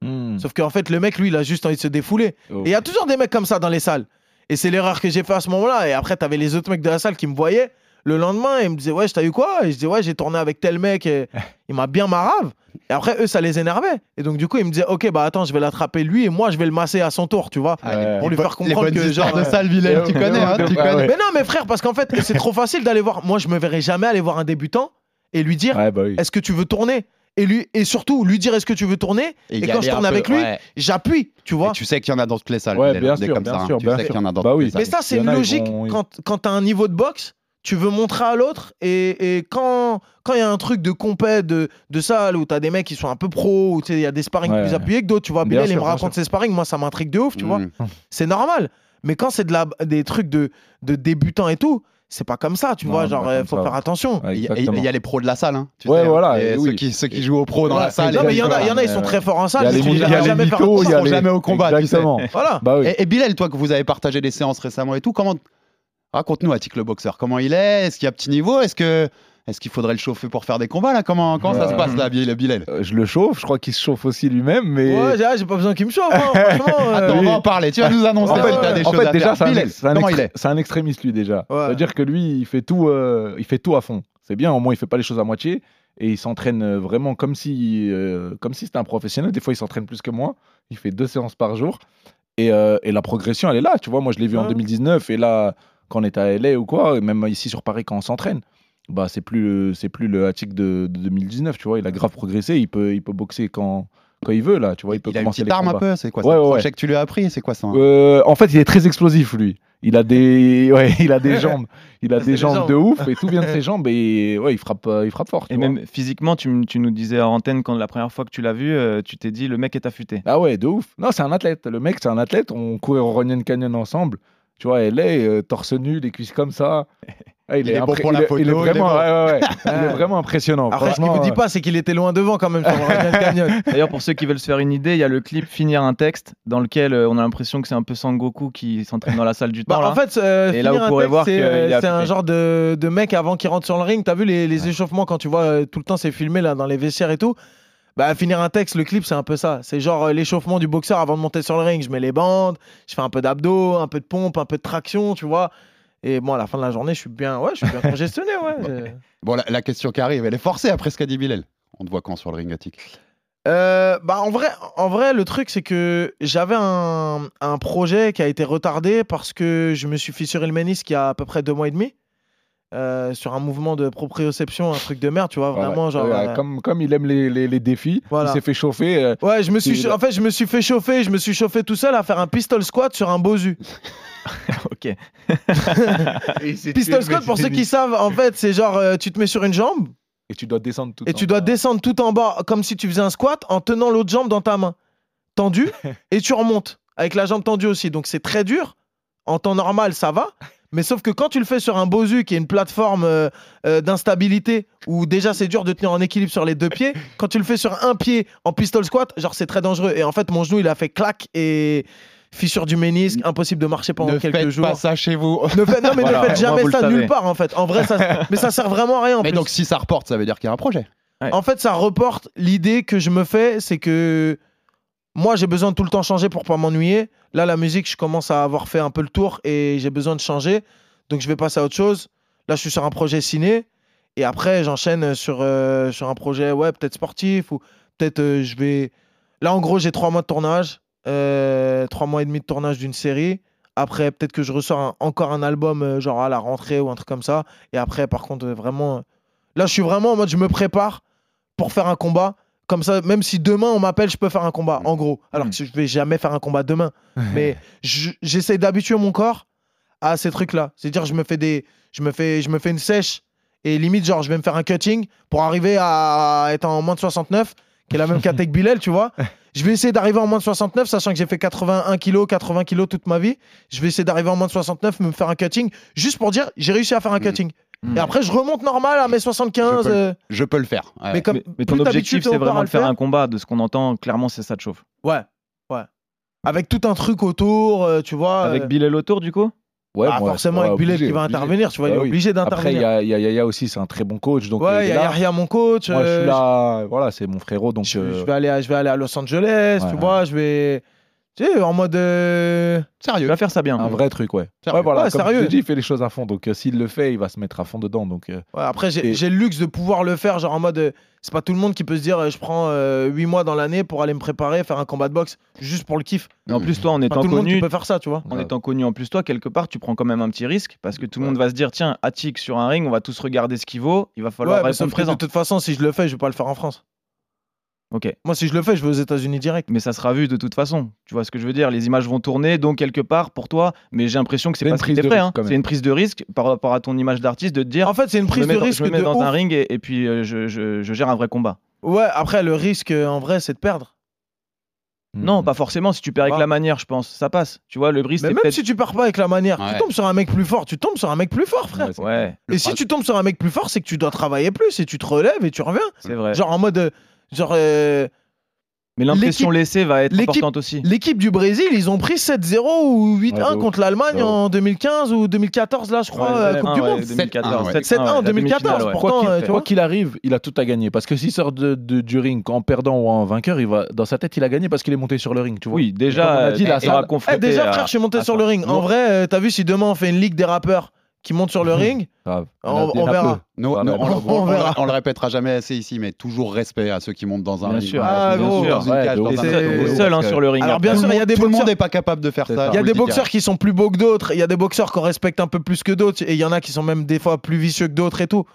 Hmm. Sauf qu'en fait, le mec, lui, il a juste envie de se défouler. Oh. Et il y a toujours des mecs comme ça dans les salles. Et c'est l'erreur que j'ai fait à ce moment-là. Et après, t'avais les autres mecs de la salle qui me voyaient. Le lendemain, ils me disaient, ouais, t'as eu quoi? Et je disais, ouais, j'ai tourné avec tel mec. Et <laughs> il m'a bien marave. Et après, eux, ça les énervait. Et donc, du coup, ils me disaient, ok, bah attends, je vais l'attraper lui. Et moi, je vais le masser à son tour, tu vois. Ouais. Pour lui faire comprendre que, genre. de euh, salle, Villel, tu connais, hein, tu connais. Mais non, mais frère, parce qu'en fait, c'est trop facile d'aller voir. Moi, je me verrais jamais aller voir un débutant et lui dire, Ouais, bah oui. est-ce que tu veux tourner? Et, lui, et surtout, lui dire est-ce que tu veux tourner? Et, quand je tourne peu, avec lui, ouais. j'appuie, tu vois. Et tu sais qu'il y en a dans toutes les salles. Ouais, bien sûr, comme bien ça, hein. sûr, Tu bien sais sûr. qu'il y en a dans Bah toutes oui. les salles. Mais ça, c'est logique. vont- Quand, quand tu as un niveau de boxe, tu veux montrer à l'autre. Et, et quand quand il y a un truc de compète, de, de salle, où tu as des mecs qui sont un peu pros, où tu sais, il y a des sparring Ouais. plus appuyés que d'autres, tu vois. Bilal, il me raconte ses sparring, moi, ça m'intrigue de ouf, tu vois. Mm. C'est normal. Mais quand c'est de la, des trucs de, de débutants et tout, c'est pas comme ça, tu Non, vois. Genre, comme faut ça. faire attention. Ouais, Il y a- y les pros de la salle. Hein, tu Ouais, sais, hein. voilà, Et et ceux, qui, ceux qui jouent aux pros dans Ouais, la salle. Non, mais il y en a, il y en a, ils sont très forts en salle. il y a les jamais faire mythos, un il y a combat. les- jamais au combat, tu sais. Exactement. Voilà. Bah oui. Et, et Bilal, toi que vous avez partagé des séances récemment et tout, comment raconte-nous Attic le boxeur, comment il est? Est-ce qu'il y a petit niveau? Est-ce que est-ce qu'il faudrait le chauffer pour faire des combats là? Comment comment ça se passe là, Bilal Euh, Je le chauffe, je crois qu'il se chauffe aussi lui-même, mais. Ouais, j'ai ah, pas besoin qu'il me chauffe, hein, <laughs> euh, Attends, on va en parler. Tu vas nous annoncer En si fait, t'as des en choses fait, à déjà, c'est un, Bilal, ex- c'est un comment extré- il est? c'est un extrémiste, lui, déjà. Ouais. C'est-à-dire que lui, il fait, tout, euh, il fait tout à fond. C'est bien, au moins, il fait pas les choses à moitié. Et il s'entraîne euh, vraiment comme si, euh, comme si c'était un professionnel. Des fois, il s'entraîne plus que moi. Il fait deux séances par jour. Et, euh, et la progression, elle est là. Tu vois, moi, je l'ai vu en Ouais. 2019. Et là, quand on est à LA ou quoi, et même ici sur Paris, quand on s'entraîne, bah, c'est plus, le- c'est plus le Hattic de, de 2019. Tu vois, il a grave progressé. Il peut, il peut boxer quand, quand il veut, là. Tu vois, il peut Il a une commencer petite les arme un peu, c'est quoi Ouais, C'est le ouais, que tu lui as appris, c'est quoi ça hein Euh, en fait, il est très explosif, lui. Il a des, <laughs> ouais, il a des jambes, il a des jambes, jambes. de ouf et tout vient de <laughs> ses jambes et ouais, il frappe, il frappe fort. Et vois. même physiquement, tu, nous disais à antenne quand la première fois que tu l'as vu, euh, tu t'es dit le mec est affûté. Ah ouais, de ouf. Non, c'est un athlète. Le mec, c'est un athlète. On courait au Runyon Canyon ensemble. Tu vois, elle est euh, torse nu, les cuisses comme ça. Ah, Il est bon impré- pour la il est- photo, il est il est vraiment, bon. ouais, ouais, ouais. <laughs> il est vraiment impressionnant. Après, ce qu'il Franchement, vous dit euh, pas, c'est qu'il était loin devant quand même. <laughs> D'ailleurs, pour ceux qui veulent se faire une idée, il y a le clip Finir un texte dans lequel euh, on a l'impression que c'est un peu Sangoku qui s'entraîne dans la salle du Bah, temps. en là. fait, euh, Et là, vous pourrez voir c'est un genre de, de mec avant qu'il rentre sur le ring. T'as vu les, les échauffements quand tu vois tout le temps c'est filmé là dans les vestiaires et tout. Bah, finir un texte, le clip, c'est un peu ça. C'est genre euh, l'échauffement du boxeur avant de monter sur le ring. Je mets les bandes, je fais un peu d'abdos, un peu de pompe, un peu de traction, tu vois. Et bon, à la fin de la journée, je suis bien, ouais, je suis bien congestionné, ouais. <laughs> Bon, la, la question qui arrive, elle est forcée après ce qu'a dit Bilal. On te voit quand sur le ring Attic Euh, bah en vrai, en vrai, le truc c'est que j'avais un, un projet qui a été retardé parce que je me suis fissuré le ménisque il y a à peu près deux mois et demi euh, sur un mouvement de proprioception, un truc de merde, tu vois, vraiment genre. Ouais, euh, comme, comme il aime les, les, les défis, Voilà. il s'est fait chauffer. euh, Ouais, je me suis, en fait, je me suis fait chauffer, je me suis chauffé tout seul à faire un pistol squat sur un bosu. <laughs> ok. Pistol squat, pour ceux qui savent, en fait, c'est genre euh, tu te mets sur une jambe Et tu dois descendre tout et en tu dois bas. descendre tout en bas comme si tu faisais un squat en tenant l'autre jambe dans ta main, tendue, <laughs> et tu remontes avec la jambe tendue aussi. Donc c'est très dur. En temps normal, ça va. Mais sauf que quand tu le fais sur un bosu qui est une plateforme euh, euh, d'instabilité où déjà c'est dur de tenir en équilibre sur les deux pieds, <laughs> quand tu le fais sur un pied en pistol squat, genre c'est très dangereux. Et en fait, mon genou il a fait clac et fissure du ménisque, impossible de marcher pendant Ne quelques faites jours. pas ça chez vous. Ne non mais <laughs> Voilà, ne faites jamais ça nulle part en fait. En vrai, ça, <laughs> mais ça sert vraiment à rien. En, Mais plus. donc si ça reporte, ça veut dire qu'il y a un projet. en fait, ça reporte l'idée que je me fais, c'est que moi j'ai besoin de tout le temps changer pour pas m'ennuyer. Là, la musique, je commence à avoir fait un peu le tour et j'ai besoin de changer, donc je vais passer à autre chose. Là, je suis sur un projet ciné et après j'enchaîne sur euh, sur un projet ouais peut-être sportif ou peut-être euh, je vais. Là, en gros, j'ai trois mois de tournage, euh, trois mois et demi de tournage d'une série. Après, peut-être que je ressors encore un album, genre à la rentrée ou un truc comme ça. Et après, par contre, vraiment. Là, je suis vraiment en mode, je me prépare pour faire un combat. Comme ça, même si demain on m'appelle, je peux faire un combat, en gros. Alors que je vais jamais faire un combat demain. Mais je- j'essaie d'habituer mon corps à ces trucs-là. C'est-à-dire, je me fais des, je me fais, je me fais une sèche et limite, genre, je vais me faire un cutting pour arriver à être en moins de 69, qui est la même <laughs> catégorie que Bilal, tu vois. Je vais essayer d'arriver en moins de 69, sachant que j'ai fait 81 kg, 80 kg toute ma vie. Je vais essayer d'arriver en moins de 69, me faire un cutting, juste pour dire j'ai réussi à faire un cutting. Mm. Et après, je remonte normal à mes 75. Je peux, euh, je peux le faire. ouais. Mais comme Mais, mais plus ton objectif, c'est vraiment de faire faire. un combat. De ce qu'on entend, clairement, c'est ça te chauffe. Ouais, ouais. Avec tout un truc autour, euh, tu vois. Avec euh, Bilal autour, du coup? Ouais, ah, forcément, ouais, avec Bilal qui va obligé. intervenir, tu vois, il Bah est oui. obligé Après, d'intervenir. a, il y a Yaya aussi, c'est un très bon coach. Donc, Ouais, il y a là, Yahya, mon coach. Moi, je suis là, voilà, c'est mon frérot. Donc, je, euh, je vais aller à, je vais aller à Los Angeles, Ouais, tu ouais. vois, je vais. Tu sais, en mode. euh, Tu Sérieux. vas faire ça bien. un vrai truc, ouais. Sérieux. Ouais, voilà, Ouais, comme sérieux. je dit, il fait les choses à fond. Donc, euh, s'il le fait, il va se mettre à fond dedans. Donc, euh, Ouais, après, j'ai Et- j'ai le luxe de pouvoir le faire, genre en mode. euh, C'est pas tout le monde qui peut se dire, euh, je prends 8 mois dans l'année pour aller me préparer, faire un combat de boxe, juste pour le kiff. Mais en plus, toi, en étant tout le monde qui connu, peut faire ça, tu vois. en Ouais. étant connu en plus, toi, quelque part, tu prends quand même un petit risque parce que tout le monde va se dire tiens, Attic sur un ring, on va tous regarder ce qu'il vaut. Il va falloir répondre que de présent. toute façon, si je le fais, je vais pas le faire en France. Ok. Moi, si je le fais, je vais aux États-Unis direct. Mais ça sera vu de toute façon. Tu vois ce que je veux dire? Les images vont tourner, donc quelque part pour toi. Mais j'ai l'impression que c'est pas une prise de t'effraie, risque, hein. C'est une prise de risque par rapport à ton image d'artiste de te dire. En fait, c'est une prise de dans- risque je me mets de dans ouf. un ring et, et puis euh, je, je- je gère un vrai combat. Ouais, après, le risque, euh, en vrai, c'est de perdre. Non, mm. pas forcément. Si tu perds avec Bah. la manière, je pense, ça passe. Tu vois, le risque, Mais même si tu pars pas avec la manière, Ouais. tu tombes sur un mec plus fort, tu tombes sur un mec plus fort, frère. Ouais, Le et si tu tombes sur un mec plus fort, c'est que tu dois travailler plus et tu te relèves et tu reviens. c'est vrai. Genre en mode. euh, Genre. euh, Mais l'impression laissée va être l'équipe- importante aussi. L'équipe du Brésil, ils ont pris 7-0 ou 8-1 Ouais, de ouf. contre l'Allemagne en 2015 ou 2014, là, je crois, Ouais, euh, Coupe du ouais, Monde. 2014. 7-1, 7-1 en ouais, la 2014, demi-finale, ouais. pourtant, Quoi qu'il euh, quoi qu'il arrive, il a tout à gagner. Parce que s'il sort de, de- du ring en perdant ou en vainqueur, il va, dans sa tête, il a gagné parce qu'il est monté sur le ring. Tu vois. Oui, on déjà, a dit, la il sera salle- confronté Eh, déjà, à- frère, je suis monté sur ça. le ring. En vrai, t'as vu, si demain on fait une ligue des rappeurs qui montent sur le ring, Grave. on, verra. on, verra. le répétera jamais assez ici, mais toujours respect à ceux qui montent dans un Bien ring. sûr. Ah, dans gros. une Ouais, cage, de dans un- seul, hein, sur le ring. Alors, après. bien sûr, il y a des Tout le monde boxeurs- n'est pas capable de faire ça. Il y a des boxeurs qui sont plus beaux que d'autres, il y a des boxeurs qu'on respecte un peu plus que d'autres, et il y en a qui sont même des fois plus vicieux que d'autres et tout.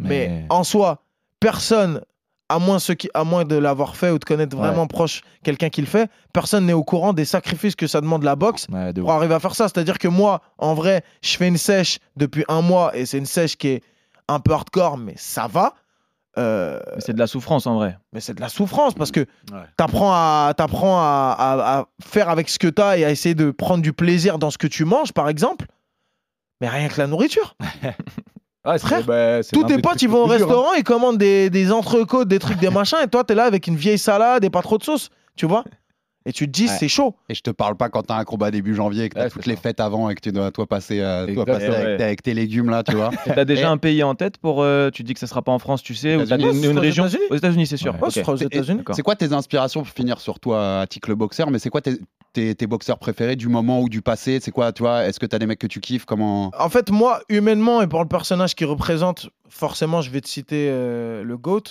Mais, Mais- en soi, personne, à moins, ceux qui, à moins de l'avoir fait ou de connaître vraiment proche quelqu'un qui le fait, personne n'est au courant des sacrifices que ça demande la boxe Ouais, pour ouf. arriver à faire ça. C'est-à-dire que moi, en vrai, je fais une sèche depuis un mois, et c'est une sèche qui est un peu hardcore, mais ça va. Euh, Mais C'est de la souffrance en vrai. mais c'est de la souffrance parce que Ouais. t'apprends à t'apprends à, à- à faire avec ce que t'as et à essayer de prendre du plaisir dans ce que tu manges par exemple mais rien que la nourriture <laughs> Frère, bah, tous tes potes ils vont au hein. restaurant ils commandent des, des entrecôtes des trucs des machins et toi t'es là avec une vieille salade et pas trop de sauce tu vois et tu te dis Ouais. c'est chaud Et je te parle pas quand t'as un combat début janvier et que t'as Ouais, toutes les ça. fêtes avant et que tu dois toi passer, euh, toi, passer avec, ouais. avec tes légumes là, tu vois. <laughs> T'as déjà Et- un pays en tête pour. euh, tu dis que ça sera pas en France, tu sais, ou une, une région États-Unis? Aux États-Unis, c'est sûr. Ouais. Ce. C'est quoi tes inspirations pour finir sur toi, Attic le boxeur? Mais c'est quoi tes, tes, tes boxeurs préférés du moment ou du passé? C'est quoi, tu vois? Est-ce que t'as des mecs que tu kiffes? Comment? En fait moi humainement et pour le personnage qu'il représente forcément je vais te citer euh, le GOAT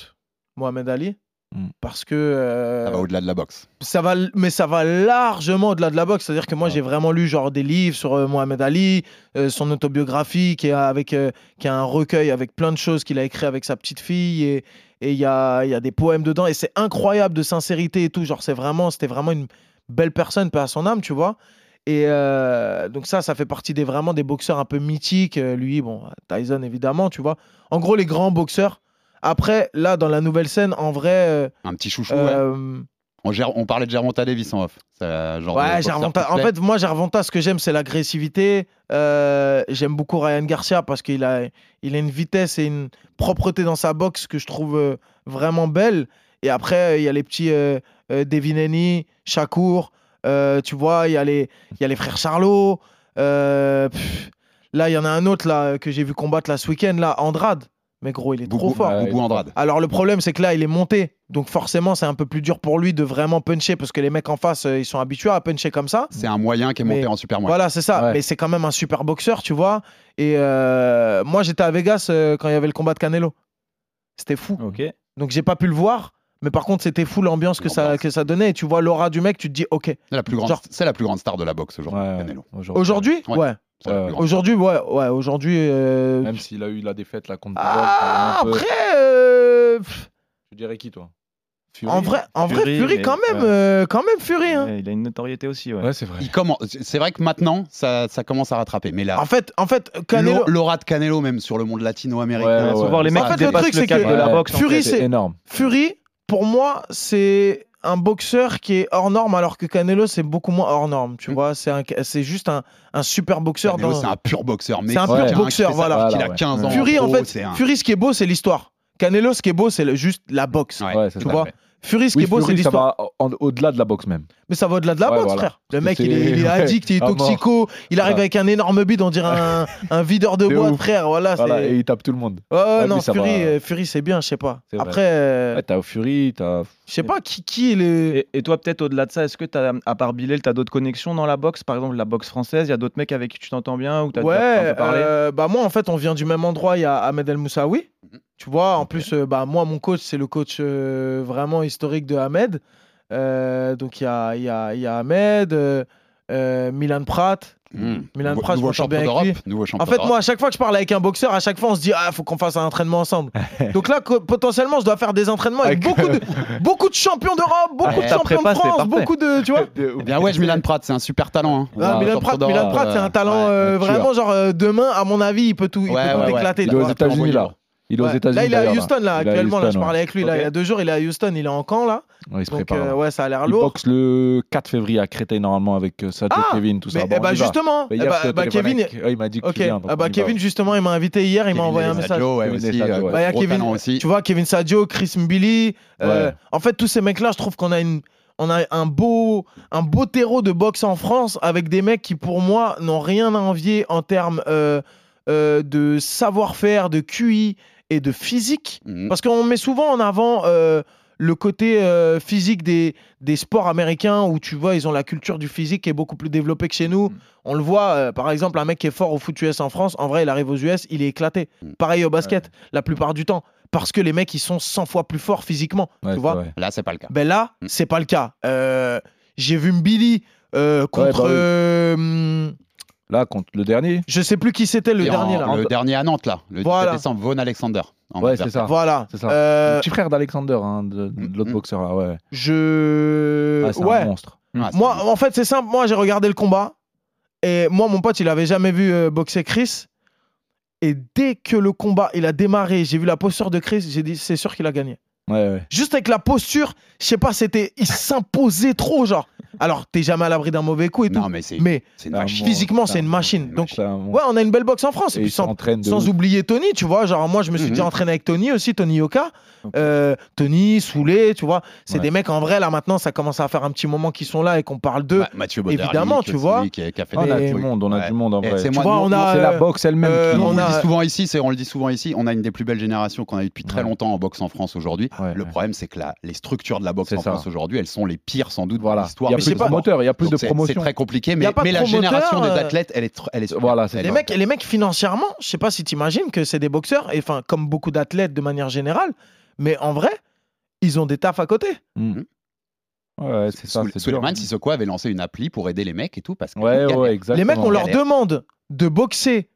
Mohamed Ali. Parce que euh, ça va au-delà de la boxe ça va, mais ça va largement au-delà de la boxe. C'est-à-dire que moi, j'ai vraiment lu genre des livres sur euh, Mohamed Ali, euh, son autobiographie, qui est avec, qui a un recueil avec plein de choses qu'il a écrit avec sa petite fille et et il y a, il y a des poèmes dedans et c'est incroyable de sincérité et tout. Genre, c'est vraiment, c'était vraiment une belle personne, paix à son âme, tu vois. Et donc ça, ça fait partie des vraiment des boxeurs un peu mythiques. Lui, bon, Tyson évidemment, tu vois. En gros, les grands boxeurs. Après, là, dans la nouvelle scène, en vrai. euh, Un petit chouchou, ouais. euh, On, gère- on parlait de Gervonta Davis en off. Genre Ouais, Gervonta. En fait, moi, Gervonta, ce que j'aime, c'est l'agressivité. Euh, j'aime beaucoup Ryan Garcia parce qu'il a, il a une vitesse et une propreté dans sa boxe que je trouve vraiment belle. Et après, il y a les petits euh, Devineni, Shakur. euh, tu vois, il y, a les- il y a les frères Charlot. pff, là, il y en a un autre là, que j'ai vu combattre là, ce week-end, là, Andrade. Mais gros, il est trop fort. Ouais, Boubou Andrade. Alors le problème c'est que là il est monté, donc forcément c'est un peu plus dur pour lui de vraiment puncher parce que les mecs en face euh, ils sont habitués à puncher comme ça. C'est un moyen qui est monté Mais en super moyen. Voilà c'est ça, Ouais. mais c'est quand même un super boxeur tu vois. Et euh, moi j'étais à Vegas euh, quand il y avait le combat de Canelo, c'était fou. Ok. Donc j'ai pas pu le voir, mais par contre c'était fou l'ambiance que ça, que ça donnait et tu vois l'aura du mec, tu te dis ok. C'est la plus grande, Genre- la plus grande star de la boxe aujourd'hui, Ouais, Canelo. Aujourd'hui? Ouais. Ouais. La Ouais, grande. Aujourd'hui ouais ouais aujourd'hui. euh, Même s'il a eu la défaite là contre Ah, après euh, Tu dirais qui toi? Fury? en vrai en vrai Fury, mais- quand même ouais. euh, quand même Fury hein. Ouais, il a une notoriété aussi, ouais. Ouais, c'est vrai. Il commence. C'est vrai que maintenant, ça, ça commence à rattraper. Mais là, En fait en fait Canelo l'au- l'aura de Canelo même sur le monde latino-américain. Ouais, faut ouais, voir les ouais. mecs En qui fait, le truc, c'est que- de la boxe. en Fury, fait. c'est énorme. Fury, pour moi, c'est un boxeur qui est hors norme, alors que Canelo, c'est beaucoup moins hors norme. Tu vois, c'est un- c'est juste un, un super boxeur. Canelo, dans- c'est un pur boxeur. C'est un pur mexicain qui boxeur, voilà. depuis qu'il a Voilà, 15 ans. Fury, en gros, fait, un- Fury, ce qui est beau, c'est l'histoire. Canelo, ce qui est beau, c'est juste la boxe. Ouais, Ouais, Tu ça. vois Fury, ce Oui, qui est beau, c'est Fury, ça l'histoire. va au-delà de la boxe même. Mais ça va au-delà de la Ouais, boxe, voilà. frère. Le mec, il est, il <laughs> addict, il est toxico. Il arrive Voilà. avec un énorme bide, on dirait un, <laughs> un videur de boîte, ouf. frère. Voilà, Voilà, et il tape tout le monde. Ouais, ouais, Ouais, non, Fury, va. euh, Fury c'est bien, je sais pas. Après, euh, Ouais, t'as Fury, t'as. Je sais pas qui, qui est le. Et, et toi, peut-être au-delà de ça, est-ce que t'as, à part Bilal, tu as d'autres connexions dans la boxe? Par exemple, la boxe française, il y a d'autres mecs avec qui tu t'entends bien ou as un Ouais, peu parlé euh, bah moi en fait on vient du même endroit, il y a Ahmed El Moussaoui. Mhm. Tu vois, en plus euh, bah moi mon coach c'est le coach euh, vraiment historique de Ahmed. Euh, donc il y a, y, a, y a Ahmed, euh, euh, Milan Pratt. Mmh. Milan Nouveau- Pratt, je nouveau champion d'Europe. En fait, moi, à chaque fois que je parle avec un boxeur, à chaque fois, on se dit Ah, faut qu'on fasse un entraînement ensemble. <laughs> Donc là, potentiellement, je dois faire des entraînements avec beaucoup de, <laughs> beaucoup de champions d'Europe, beaucoup Ouais. de champions prépa, de c'est France, beaucoup de. Tu vois Eh bien ouais, Milan Pratt, c'est un super talent. hein. Ah, Milan d'Europe, Milan Pratt, c'est un euh, talent euh, tueur. vraiment, genre, euh, demain, à mon avis, il peut tout, il Ouais, peut tout ouais, ouais. éclater. Il est aux. États-Unis là. Il est aux. États-Unis. Là, il est à Houston, là, Il actuellement. Là, je parlais ouais. avec lui, là, il y a deux jours, il est à Houston, il est en camp, là. Ouais, il se Donc, prépare. euh, ouais, ça a l'air Il lourd. boxe le 4 février à Créteil normalement avec euh, Sadio Ah, Kevin, tout ça. Bon, eh bah, on y va. justement, eh hier, bah, bah, Kevin. avec- ouais, il m'a dit que Ok, tu viens. ah bah. Kevin justement il m'a invité hier, il m'a envoyé un message. aussi. Bah, il. Tu vois Kevin Sadio, Chris Mbili. euh. En fait tous ces mecs là, je trouve qu'on a une on a un beau un beau terreau de boxe en France avec des mecs qui pour moi n'ont rien à envier en termes euh, euh, de savoir-faire, de QI et de physique. Mhm. Parce qu'on met souvent en avant euh, le côté euh, physique des, des sports américains où tu vois, ils ont la culture du physique qui est beaucoup plus développée que chez nous. Mm. On le voit, euh, par exemple, un mec qui est fort au foot US en France, en vrai, il arrive aux US, il est éclaté. Mm. Pareil au basket, la plupart du temps. Parce que les mecs, ils sont 100 fois plus forts physiquement. Ouais, tu vois. Là, c'est pas le cas. Ben là, c'est pas le cas. Euh, J'ai vu Billy euh, contre. bah oui. Là, contre le dernier. je sais plus qui c'était le Et dernier en- là. Le dernier à Nantes, là. Le 17 Voilà. décembre, Vaughan Alexander. en Ouais, c'est ça. Voilà. C'est ça. Euh, Le petit frère d'Alexander, hein, de, de l'autre Mm. boxeur là, ouais. je. Ah, c'est ouais. un monstre. Ah, Moi, en fait, c'est simple. Moi, j'ai regardé le combat. Et moi, mon pote, il avait jamais vu euh, boxer Chris. Et dès que le combat, il a démarré, j'ai vu la posture de Chris, j'ai dit, c'est sûr qu'il a gagné. Ouais, ouais. Juste avec la posture, je sais pas, c'était. Il s'imposait trop, genre. Alors, t'es jamais à l'abri d'un mauvais coup et tout. Non, mais c'est Mais c'est une Ah, machine. physiquement, c'est c'est un une machine. Donc, ouais, on a une belle boxe en France. Et, Et puis, sans, oublier Tony, tu vois. Genre, moi, je me suis Mhm. déjà entraîné avec Tony aussi, Tony Yoka. Euh, Tony, Soulé, tu vois. C'est Ouais. des mecs, en vrai, là, maintenant, ça commence à faire un petit moment qu'ils sont là et qu'on parle d'eux. Ma- Mathieu Bauderlic, Évidemment, tu vois. Qui, a- qui a fait On a Et- du monde, on a Ouais. du monde en vrai. c'est la boxe elle-même euh, on, le dit souvent ici, on le dit souvent ici, on a une des plus belles générations qu'on a eu depuis très longtemps en boxe en France aujourd'hui. Le problème, c'est que les structures de la boxe en. France aujourd'hui, elles sont les pires sans doute Voilà. de l'histoire. Plus de promoteurs, il y a plus Donc de c'est- promotion. C'est très compliqué, mais, la génération des euh, athlètes, elle est, elle est. Voilà, c'est Elle Les est- mecs, les mecs, financièrement, je sais pas si tu imagines que c'est des boxeurs, et enfin, comme beaucoup d'athlètes de manière générale, mais en vrai, ils ont des tafs à côté. Mm. Ouais, c'est ça. Suleiman Sissoko avait lancé une appli pour aider les mecs et tout parce que Ouais, ouais, exactement. Les mecs, on leur demande de boxer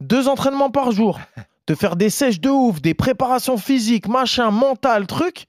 deux entraînements par jour, de faire des sèches de ouf, des préparations physiques, machin, mental, truc.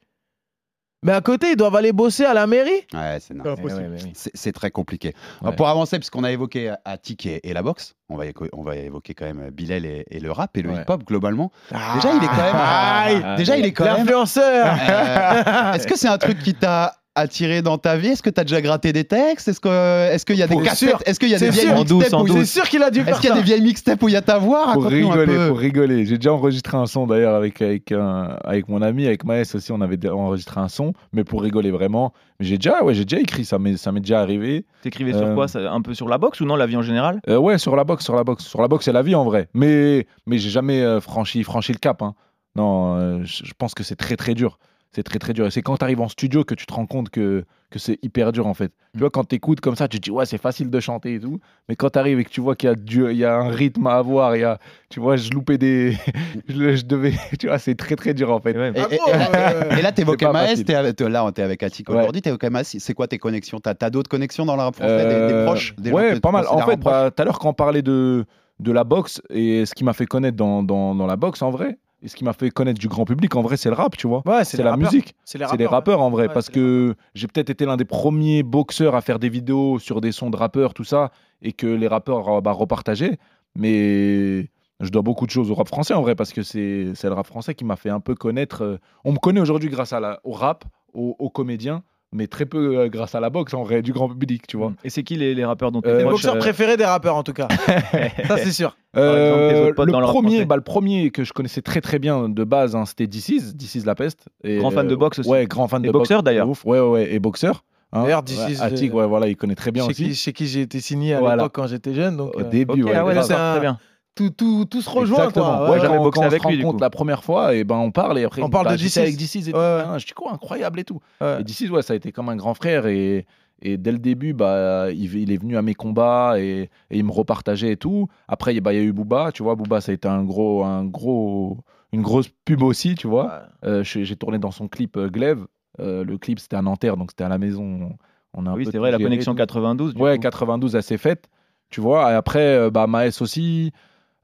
Mais à côté, ils doivent aller bosser à la mairie. Ouais, c'est naze. ouais, ouais. C'est c'est très compliqué. Ouais. Pour avancer, puisqu'on a évoqué Attic et, et la boxe, on va, éco- on va évoquer quand même Bilal et, et le rap et le Ouais. hip-hop globalement. Déjà, il est quand même. Aïe. déjà, il est quand même. L'influenceur Euh, Est-ce que c'est un truc qui t'a attiré dans ta vie? Est-ce que t'as déjà gratté des textes? Est-ce que est-ce qu'il y a des cassettes? Est-ce qu'il y a des C'est vieilles mixtapes en où il- C'est sûr qu'il a dû Est-ce faire qu'il y a des vieilles mixtapes où il y a ta voix? Pour rigoler, pour rigoler. J'ai déjà enregistré un son d'ailleurs avec, avec, un- avec mon ami, avec Maës aussi, on avait enregistré un son, mais pour rigoler vraiment. Mais j'ai déjà, ouais, j'ai déjà écrit, ça m'est ça m'est déjà arrivé. T'écrivais sur Euh, quoi ça- Un peu sur la boxe ou non, la vie en général? Euh, ouais, sur la boxe, sur la boxe. Sur la boxe, c'est la vie en vrai. Mais, mais j'ai jamais euh, franchi, franchi le cap. hein. Non, euh, je je pense que c'est très très dur. C'est très très dur. Et c'est quand tu arrives en studio que tu te rends compte que, que c'est hyper dur en fait. Tu vois, quand tu écoutes comme ça, tu te dis ouais, c'est facile de chanter et tout. Mais quand tu arrives et que tu vois qu'il y, a du- il y a un rythme à avoir, il y a, tu vois, je loupais des. <laughs> je, je devais. <laughs> Tu vois, c'est très très dur en fait. Ouais. Et, Ah et- là, euh, et pas Maës, facile. t'es avec- t'es- là, t'es avec Attic Ouais. aujourd'hui, t'évoquais Maës, c'est quoi tes connexions? T'as as, d'autres connexions dans le rap français, des- des, Euh, proches? Des Ouais, tu pas mal. En fait, bah, tout à l'heure, quand on parlait de, de la boxe et ce qui m'a fait connaître dans, dans, dans la boxe en vrai, et ce qui m'a fait connaître du grand public en vrai, c'est le rap, tu vois. Ouais, C'est la rappeurs. musique. C'est les rappeurs. en vrai, Ouais, parce que j'ai peut-être été l'un des premiers boxeurs à faire des vidéos sur des sons de rappeurs, tout ça, et que les rappeurs euh, bah, repartageaient. Mais je dois beaucoup de choses au rap français en vrai, parce que c'est le rap français qui m'a fait un peu connaître. euh, On me connaît aujourd'hui grâce à la, au rap, aux, aux comédiens, mais très peu euh, grâce à la boxe en vrai, du grand public, tu vois. Et c'est qui les, les rappeurs dont tu Euh, boxeurs préférés des rappeurs, en tout cas. <laughs> ça, c'est sûr. Euh, exemple, tes autres potes le, premier, bah, le premier que je connaissais très très bien de base, hein, c'était DC's, DC's La Peste. Et, Grand fan de euh, boxe aussi. Ouais, grand fan Et de boxeur, boxe, d'ailleurs. de ouf. Ouais, ouais, ouais, et boxeur. hein. D'ailleurs, Ouais, DC's, Attic, euh, ouais, voilà, il connaît très bien chez, aussi. qui, chez qui j'ai été signé à Voilà. l'époque quand j'étais jeune. Donc, Au euh, début, Ok, ouais. ah ouais, c'est un- très bien. Tout, tout, tout se rejoint. Exactement. Quoi. Ouais, quand, boxé quand on avec se lui, rencontre la première fois, et ben on parle et après On parle dit, de bah, j'étais DC's. avec DC's et tout. Ouais, ouais. Je dis quoi, incroyable et tout. Et DC's, ouais, ça a été comme un grand frère et, et dès le début, bah, il, il est venu à mes combats et, et il me repartageait et tout. Après, il y a- bah, il y a eu Booba, tu vois. Booba, ça a été un gros, un gros, une grosse pub aussi, tu vois. Euh, J'ai tourné dans son clip euh, Glaive. Euh, le clip, c'était à Nanterre, donc c'était à la maison. On a Oui, c'est vrai, la connexion tout. 92. du Ouais, coup. 92, elle s'est faite. Tu vois, et après, euh, bah, Maes aussi.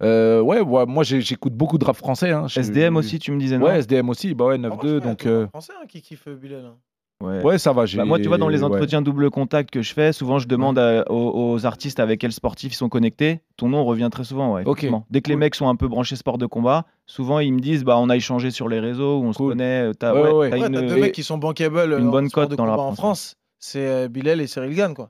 Euh, ouais, ouais, moi j'ai- j'écoute beaucoup de rap français. hein. SDM aussi, tu me disais non? Ouais, SDM aussi, bah ouais, Ah, 9-2. franchement, Donc, il y a tout le euh, français hein, qui kiffe euh, Bilal. hein? Ouais. ouais, ça va. j'ai- Bah, moi, tu vois, dans les ouais. entretiens double contact que je fais, souvent je demande à- aux, aux artistes avec quels sportifs ils sont connectés. Ton nom revient très souvent. Ouais, Ok, effectivement. Dès que les mecs sont un peu branchés sport de combat, souvent ils me disent bah, on a échangé sur les réseaux, on se connaît. euh, T'as Ouais, ouais, ouais. t'as Ouais, une- t'as deux et- mecs qui sont bankable une bonne cote dans rap en français. France. C'est Bilal et Cyril Gann, quoi.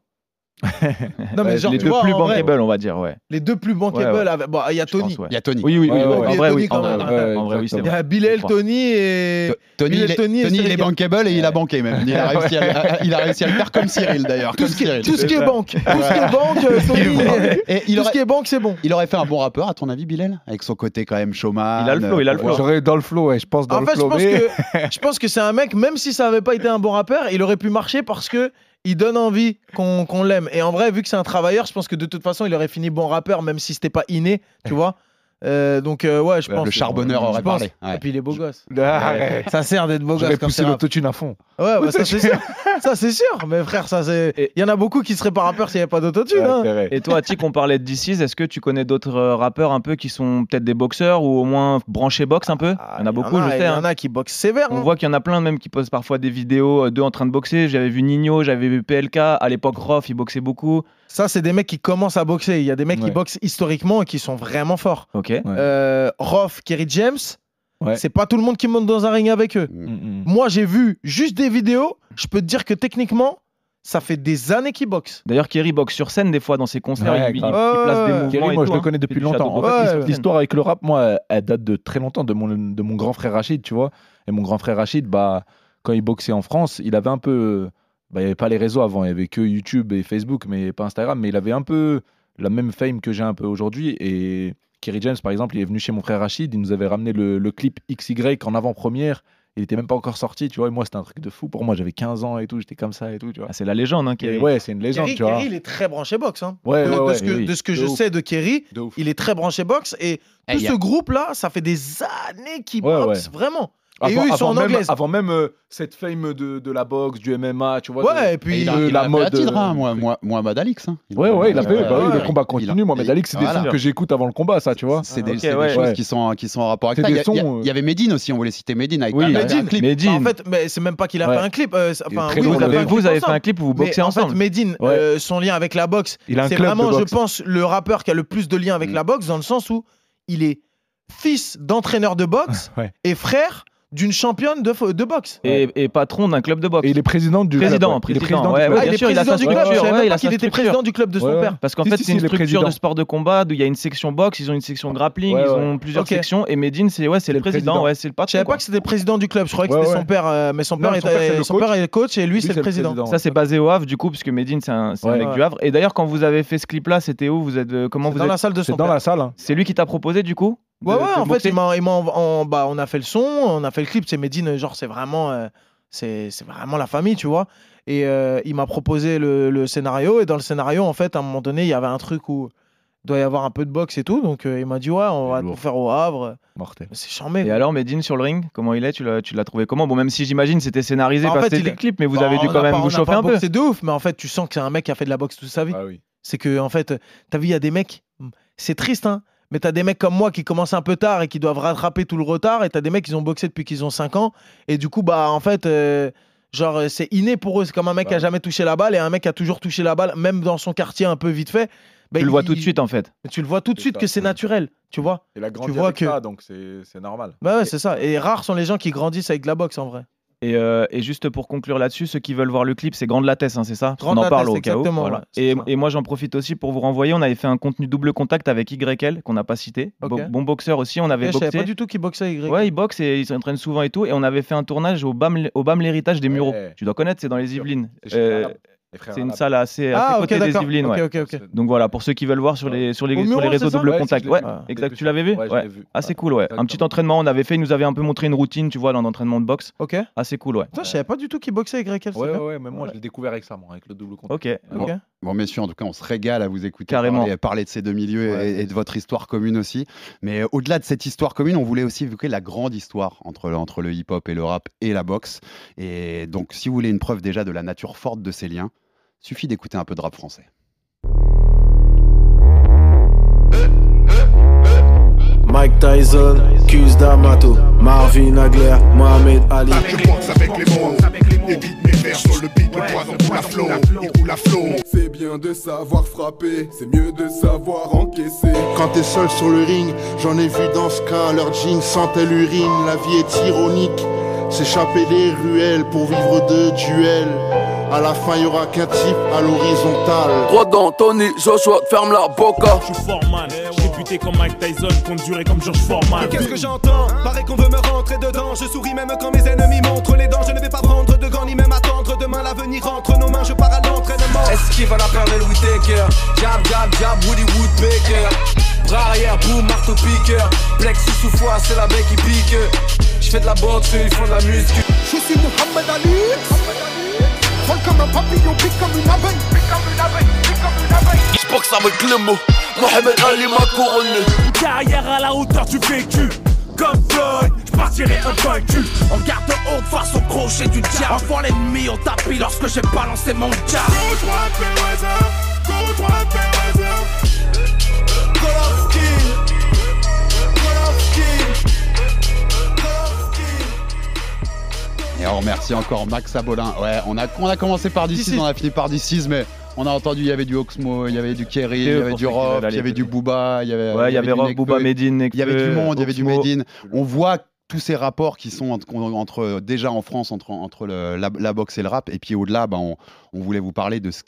<laughs> non, Ouais, mais genre, les tu deux vois, plus en vrai, bankable, on va dire. Ouais. les deux plus bankable. Ouais, ouais. avec- Bon, il y a Tony. ouais. Il y a Tony. Oui, oui, oui. Ouais, oui. ouais, En vrai, oui. Il y a Bilal. Tony et. Tony, Bilal, il est, Tony il est bankable et il a banqué même. Il a <laughs> réussi à, il a réussi à le faire comme Cyril d'ailleurs. Tout ce, qui, Cyril. tout ce qui est banque. Tout ce qui est banque, <laughs> euh, Tony. Et il Tout ce qui est banque, c'est bon. il aurait fait un bon rappeur à ton avis, Bilal Avec son côté quand même showman. Il a le flow, il a le euh, flow. J'aurais dans le flow, je pense dans En le fait, je flow. pense, mais- que, je pense que c'est un mec, même si ça avait pas été un bon rappeur, il aurait pu marcher parce que il donne envie qu'on l'aime. Et en vrai, vu que c'est un travailleur, je pense que de toute façon, il aurait fini bon rappeur, même si c'était pas inné, tu vois. Euh, donc, euh, ouais, je pense. Le charbonneur aurait parlé. Ouais. Et puis, il est beau gosse. <laughs> Arrête. Ça sert d'être beau J'aurais gosse comme poussé l'autotune à fond. Ouais, ouais, ça c'est sûr. <laughs> Ça c'est sûr. Mais frère, ça c'est. Et- Il y en a beaucoup qui seraient pas rappeurs s'il n'y avait pas d'autotune. Hein. Et toi, Attic, on parlait de DC's. Est-ce que tu connais d'autres euh, rappeurs un peu qui sont peut-être des boxeurs ou au moins branchés boxe un peu? Ah, Il y en a beaucoup, je Il y hein. en a qui boxent sévère. On hein. voit qu'il y en a plein même qui postent parfois des vidéos d'eux en train de boxer. J'avais vu Nino, j'avais vu PLK. À l'époque, Rof, il boxait beaucoup. Ça, c'est des mecs qui commencent à boxer. Il y a des mecs qui boxent historiquement et qui sont vraiment forts. Ok. Ouais. Euh, Roth, Kerry James, Ouais. c'est pas tout le monde qui monte dans un ring avec eux. Mm, mm. Moi, j'ai vu juste des vidéos. Je peux te dire que techniquement, ça fait des années qu'ils boxent. D'ailleurs, Kerry boxe sur scène des fois dans ses concerts. Ouais, il, il- place des mouvements. Kerry, et moi, tout, je le hein. connais depuis longtemps. château En d'eau. fait, Ouais, l'his- ouais. l'histoire avec le rap, moi, elle date de très longtemps, de mon, de mon grand frère Rachid, tu vois. Et mon grand frère Rachid, bah, quand il boxait en France, il avait un peu. Bah, il n'y avait pas les réseaux avant, il n'y avait que YouTube et Facebook, mais pas Instagram. Mais il avait un peu la même fame que j'ai un peu aujourd'hui. Et Kerry James, par exemple, il est venu chez mon frère Rachid, il nous avait ramené le, le clip XY en avant-première. Il était même pas encore sorti, tu vois. Et moi, c'était un truc de fou. Pour moi, j'avais 15 ans et tout, j'étais comme ça et tout, tu vois. Ah, c'est la légende, hein, Kerry. Ouais, c'est une légende, Kerry, tu vois. Kerry, il est très branché boxe. hein. Ouais, de, ouais, de ouais, ce que, oui. de ce que De je ouf. sais de Kerry, il est très branché boxe. Et Eh, tout a- ce groupe-là, ça fait des années qu'ils Ouais, boxent, vraiment. Et Avant, eux, ils sont avant en même, anglaise. avant même euh, cette fame de, de la boxe, du MMA, tu vois. Ouais, de- et puis Et il a, de il la mode, un titre, hein, euh, moi, moi, Mohamed Alix. hein. Ouais, ouais, il a fait. bah oui, ouais. le combat continue. Mohamed Alix, c'est des voilà. sons que j'écoute avant le combat, ça, tu vois. C'est des, c'est des ouais. choses Ouais. qui, sont, qui sont en rapport avec C'est ça. Il y, des a- il y a- sons, euh. il y avait Medine aussi, on voulait citer Medine avec Oui, un- un clip. Medine. Bah, en fait, mais c'est même pas qu'il a fait un clip. euh, vous avez fait un clip où vous boxez en ensemble. euh, son lien avec la boxe, c'est vraiment, je pense, le rappeur qui a le plus de lien avec Mm. la boxe, dans le sens où il est fils d'entraîneur de boxe et frère d'une championne de, boxe. et, et patron d'un club de boxe. Et il est président du Président, club. ouais. Il est président, ouais, club. Ah, bien il est sûr, il a président sa du club. structure, Je savais ouais, il a sa était président du club de son Ouais, ouais. père. Parce qu'en Si, fait, si, c'est si, une il structure de sport de combat où il y a une section boxe, ils ont une section grappling, Ouais, ils ouais. ont plusieurs sections. Et Medine, c'est ouais, c'est le le président, président. ouais, c'est le Je patron. savais quoi. pas que c'était président du club. Je croyais que Ouais, c'était ouais. son père, euh, mais son père, père est coach et lui, c'est le président. Ça, c'est basé au Havre, du coup, puisque Medine, c'est un, Ouais. mec Ouais. du Havre. Et d'ailleurs, quand vous avez fait ce clip-là, c'était où? Vous êtes euh, comment C'est vous dans la salle de C'est son dans père. la salle. hein. C'est lui qui t'a proposé, du coup? Ouais, ouais, en fait, il m'a, en- bah, on a fait le son, on a fait le clip. C'est Medine, genre, c'est vraiment, euh, c'est, c'est vraiment la famille, tu vois. Et euh, il m'a proposé le, le scénario. Et dans le scénario, en fait, à un moment donné, il y avait un truc où il doit y avoir un peu de boxe et tout. Donc, euh, il m'a dit, ouais, on va tout faire au Havre. Mortel. C'est charmé. Et alors, Medine sur le ring, comment il est? Tu l'as, trouvé comment? Bon, même si j'imagine c'était scénarisé Bah, en parce que c'était le clip, mais vous Bon, avez dû on quand même pas- vous on chauffer un peu. boxé de ouf, mais en fait, tu sens que c'est un mec qui a fait de la boxe toute sa vie. Ah oui. C'est que, en fait, t'as vu, il y a des mecs, c'est triste, hein, mais t'as des mecs comme moi qui commencent un peu tard et qui doivent rattraper tout le retard, et t'as des mecs qui ont boxé depuis qu'ils ont 5 ans, et du coup, bah, en fait, euh, genre, euh, c'est inné pour eux. C'est comme un mec qui a Bah. jamais touché la balle et un mec qui a toujours touché la balle, même dans son quartier un peu vite fait. Bah, tu le vois il- tout de suite en fait. Mais tu le vois tout de suite ça. que c'est naturel, tu vois. Il a grandi vois avec que- ça, donc c'est c'est normal. Bah ouais, c'est ça. Et rares sont les gens qui grandissent avec de la boxe en vrai. Et, euh, et juste pour conclure là-dessus, ceux qui veulent voir le clip, c'est Grande Lattès, hein, c'est ça Grande On en parle au cas où. voilà. et, moi, j'en profite aussi pour vous renvoyer. On avait fait un contenu double contact avec YL, qu'on n'a pas cité. Bon boxeur aussi, on avait Et je savais boxé. pas du tout qui boxait Y. Ouais, il boxe et il s'entraîne souvent et tout. Et on avait fait un tournage au BAM, au BAM l'héritage des Mureaux. Ouais. Tu dois connaître, c'est dans les Yvelines. Euh, c'est une salle assez, assez Ah, ok, côté des d'accord. Yvelines. Ouais. Donc voilà, pour ceux qui veulent voir sur les, sur les, sur les réseaux ça double contact. Ouais. Ah. exact. Tu l'avais vu? Ouais, vu. Assez cool, ouais. Un petit entraînement, on avait fait, il nous avait un peu montré une routine, tu vois, dans l'entraînement de boxe. Ok. Assez cool, ouais. Putain, je savais pas du tout qui boxait avec Y. Ouais, ouais, ouais, même moi, je l'ai découvert récemment avec le double contact. Ok. Ok. Bon, messieurs, en tout cas, on se régale à vous écouter Carrément. Parler, parler de ces deux milieux Ouais. et, et de votre histoire commune aussi. Mais euh, au-delà de cette histoire commune, on voulait aussi évoquer la grande histoire entre, le- entre le hip-hop et le rap et la boxe. Et donc, si vous voulez une preuve déjà de la nature forte de ces liens, suffit d'écouter un peu de rap français. Mike Tyson, Cus D'Amato, Marvin Hagler, Mohamed Ali. Je boxe avec les mots guide mes vers sur le beat, le poison pour la flow, il roule à flot. C'est bien de savoir frapper, c'est mieux de savoir encaisser. Quand t'es seul sur le ring, j'en ai vu dans ce cas, leur jean sentait l'urine, la vie est ironique. S'échapper des ruelles pour vivre de duels. À la fin, y aura qu'un type à l'horizontale. Droit d'Anthony, Joshua, ferme la boca. Je suis Foreman, réputé comme Mike Tyson, compte durer comme George Foreman. Qu'est-ce que j'entends? Paraît qu'on veut me rentrer dedans. Je souris même quand mes ennemis montrent les dents. Je ne vais pas prendre de gants ni même attendre. Demain l'avenir entre nos mains. Je pars à l'entraînement. Esquive à la perle de Louis Taker. Jab, jab, jab, Woody Woodpecker. Bras arrière, boum, marteau piqueur. Plexus sous foie, c'est la baie qui pique. Je fais de la boxe, ils font de la muscu. Je suis Mohamed Ali. Vol comme un papillon, pique comme une abeille. Pique comme une abeille, pique comme une abeille. Je boxe avec le mot. Mohamed Ali m'a couronné. Une carrière à la hauteur du vécu. Comme Floyd, je partirai invaincu. En garde haute face au crochet du diable. Enfant l'ennemi au tapis lorsque j'ai balancé mon jab. Go droite, Et on remercie encore Max Abolin. Ouais, on a, on a commencé par This D6, is- on a fini par D6, mais on a entendu, il y avait du Oxmo, il y avait du Kerry, il y avait du Rob, il y avait du Booba, il y avait, Ouais, il y avait du Rob. Booba, Medine, Il y avait du monde, il y avait du in. On voit tous ces rapports qui sont entre, entre- déjà en France entre, entre le- la, la boxe et le rap. Et puis au-delà, bah, on, on voulait vous parler de ce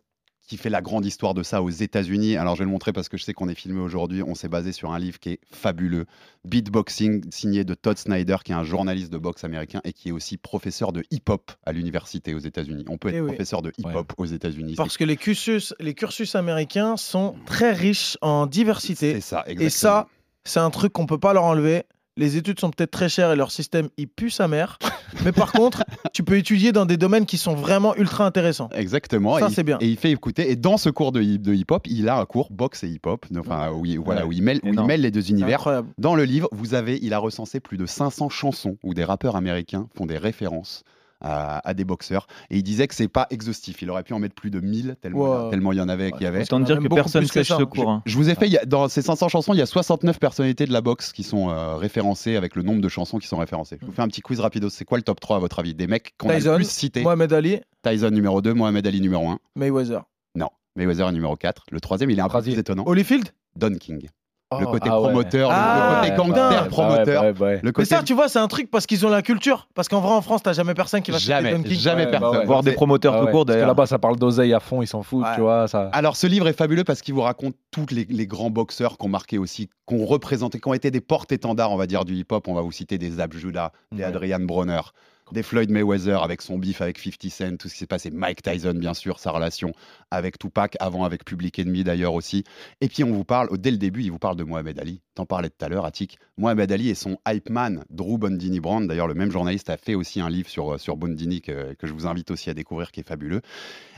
qui fait la grande histoire de ça aux États-Unis. Alors je vais le montrer parce que je sais qu'on est filmé aujourd'hui. On s'est basé sur un livre qui est fabuleux, Beatboxing, signé de Todd Snyder, qui est un journaliste de boxe américain et qui est aussi professeur de hip-hop à l'université aux États-Unis. On peut être Eh oui. professeur de hip-hop aux États-Unis. Parce que les cursus, les cursus américains sont très riches en diversité. C'est ça, Et ça, c'est un truc qu'on peut pas leur enlever. Les études sont peut-être très chères et leur système, il pue sa mère. Mais par <laughs> contre, tu peux étudier dans des domaines qui sont vraiment ultra intéressants. Exactement. Ça, c'est bien. Et il fait écouter. Et dans ce cours de, hip- de hip-hop, il a un cours boxe et hip-hop. Enfin, où il, voilà, où il mêle, où il Énorme. mêle les deux univers. Incroyable. Dans le livre, vous avez, il a recensé plus de 500 chansons où des rappeurs américains font des références à, à des boxeurs. Et il disait que c'est pas exhaustif. Il aurait pu en mettre plus de 1000 tellement, Wow. tellement il y en avait qui y avait. Autant dire que personne sèche ce cours. hein. Je vous ai fait, il y a- dans ces 500 chansons, il y a 69 personnalités de la boxe qui sont euh, référencées avec le nombre de chansons qui sont référencées. Je vous fais un petit quiz rapido. C'est quoi le top 3 à votre avis Des mecs qu'on a le plus cités? Mohamed Ali, Tyson numéro 2, Mohamed Ali numéro 1. Mayweather. Non. Mayweather est numéro 4. Le troisième, il est un peu plus étonnant. Holyfield? Don King. Le Oh. côté ah ouais. promoteur, le- Ah, le côté putain. gangster Ouais, promoteur. ouais, ouais. Le Mais côté ça, tu vois, c'est un truc parce qu'ils ont la culture. Parce qu'en vrai, en France, t'as jamais personne qui va Jamais, jamais Ouais, personne. bah ouais. Voir des promoteurs Ah tout ouais, court d'ailleurs. là-bas, ça parle d'oseille à fond, ils s'en foutent, Ouais. tu vois. Ça... Alors, ce livre est fabuleux parce qu'il vous raconte tous les, les grands boxeurs qui ont marqué aussi, qui ont représenté, qui ont été des porte-étendards, on va dire, du hip-hop. On va vous citer des Zab Judah, des Ouais. Adrian Bronner, des Floyd Mayweather avec son beef avec 50 Cent, tout ce qui s'est passé. Mike Tyson, bien sûr, sa relation avec Tupac, avant avec Public Enemy d'ailleurs aussi. Et puis, on vous parle, dès le début, il vous parle de Mohamed Ali. T'en parlais tout à l'heure, Attic. Mohamed Ali et son hype man, Drew Bondini Brand. D'ailleurs, le même journaliste a fait aussi un livre sur, sur Bondini que, que je vous invite aussi à découvrir, qui est fabuleux.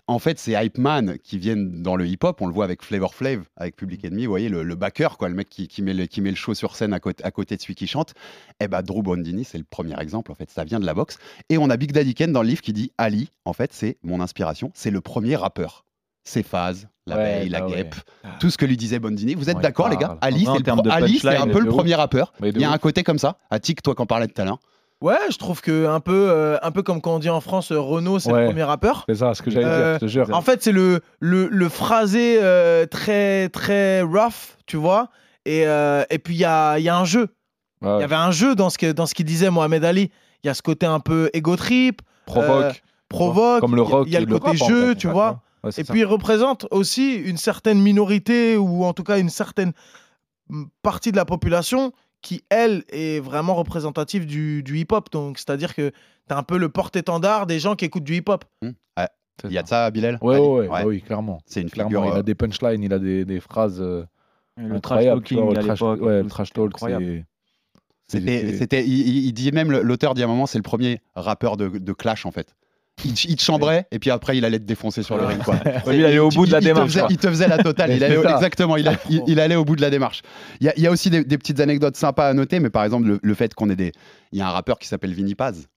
En fait, ces hype man qui viennent dans le hip-hop, on le voit avec Flavor Flav, avec Public Enemy, vous voyez, le, le backer, quoi, le mec qui, qui met le, qui met le show sur scène à côté, à côté de celui qui chante. Eh ben, Drew Bondini, c'est le premier exemple, en fait, ça vient de la boxe. Et on a Big Daddy Ken dans le livre qui dit Ali, en fait, c'est mon inspiration, c'est le premier rappeur. Ses phases, la Ouais, veille, la bah ouais. guêpe, tout ce que lui disait Bondini. Vous êtes Ouais, d'accord, les gars? Parle. Ali, c'est un peu le premier rappeur. Il y a un côté comme ça. Attic, toi, qu'en parlais tout à l'heure. Ouais, je trouve que un peu, euh, un peu comme quand on dit en France, euh, Renault, c'est Ouais. le premier rappeur. C'est ça, ce que j'allais Euh, dire, je te jure. En fait, c'est le, le, le phrasé euh, très, très rough, tu vois. Et, euh, et puis, il y a, y a un jeu. Il Ouais. y avait un jeu dans ce que- dans ce qu'il disait Mohamed Ali. Il y a ce côté un peu égo trip. Provoque. euh, provoque. Comme le rock Il y a le côté rap, en jeu, fait. tu vois. ouais, et ça. puis, il représente aussi une certaine minorité, ou en tout cas une certaine partie de la population qui, elle, est vraiment représentative du, du hip-hop. Donc, c'est-à-dire que tu un peu le porte-étendard des gens qui écoutent du hip-hop. Ouais. Il y a de ça, Bilal? Ouais, Ali ouais, ouais, bah oui, clairement. C'est une Clairement, figure. il a euh, des punchlines, il a des, des phrases euh, Le trash vois, talking le à trash, l'époque, ouais, tout, le trash c'était talk, c'est. C'était, il, il- il dit même, l'auteur dit à un moment, c'est le premier rappeur de, de Clash en fait. Il, te- il te chambrait et puis après il allait te défoncer sur le ring. Quoi. <laughs> Il allait au bout de la démarche, faisait- il te faisait la totale. <laughs> Il allait, exactement, il, a- il- il allait au bout de la démarche. Il y a, il y a aussi des, des petites anecdotes sympas à noter, mais par exemple le, le fait qu'on ait des. Il y a un rappeur qui s'appelle Vinny Paz,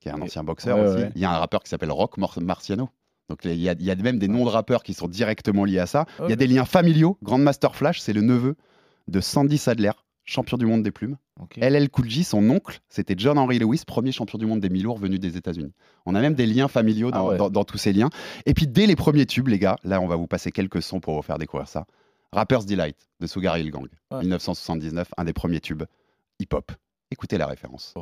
qui est un ancien boxeur Ouais, aussi. ouais. Il y a un rappeur qui s'appelle Rock Mar- Marciano. Donc il y, a, il y a même des noms de rappeurs qui sont directement liés à ça. Il y a des liens familiaux. Grandmaster Flash, c'est le neveu de Sandy Sadler, champion du monde des plumes. LL Cool J, son oncle, c'était John Henry Lewis, premier champion du monde des mi-lourds venu des États-Unis. On a même des liens familiaux dans, Ah ouais. dans- dans tous ces liens. Et puis dès les premiers tubes, les gars, là on va vous passer quelques sons pour vous faire découvrir ça. Rapper's Delight de Sugar Hill Gang, Ouais. 1979, un des premiers tubes hip-hop. Écoutez la référence.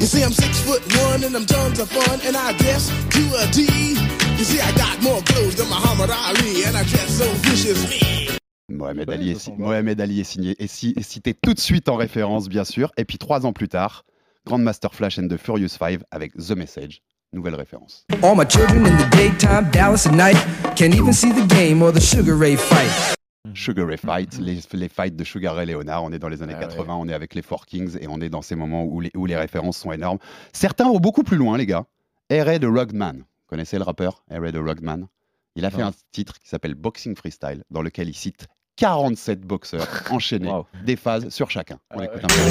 You see, I'm six foot one and I'm tons of fun, and I a T. You see, I got more clothes than Muhammad Ali, and I dress so viciously. Mohamed Ali, est. Mohamed Ali signé et si- cité tout de suite en référence, bien sûr. Et puis trois ans plus tard, Grandmaster Flash and the Furious Five avec The Message, nouvelle référence. All my children in the daytime, Dallas at night, can't even see the game or the Sugar Ray fight. <laughs> Sugar Ray Fight, les, les fights de Sugar Ray Leonard, on est dans les années Ah 80, on est avec les Four Kings et on est dans ces moments où les, où les références sont énormes. Certains vont beaucoup plus loin, les gars. R.A. de Rugman, vous connaissez le rappeur R.A. de Rugman? Il a fait un titre qui s'appelle Boxing Freestyle, dans lequel il cite 47 boxeurs <laughs> enchaînés, Wow. des phases sur chacun. Ah On écoute un peu.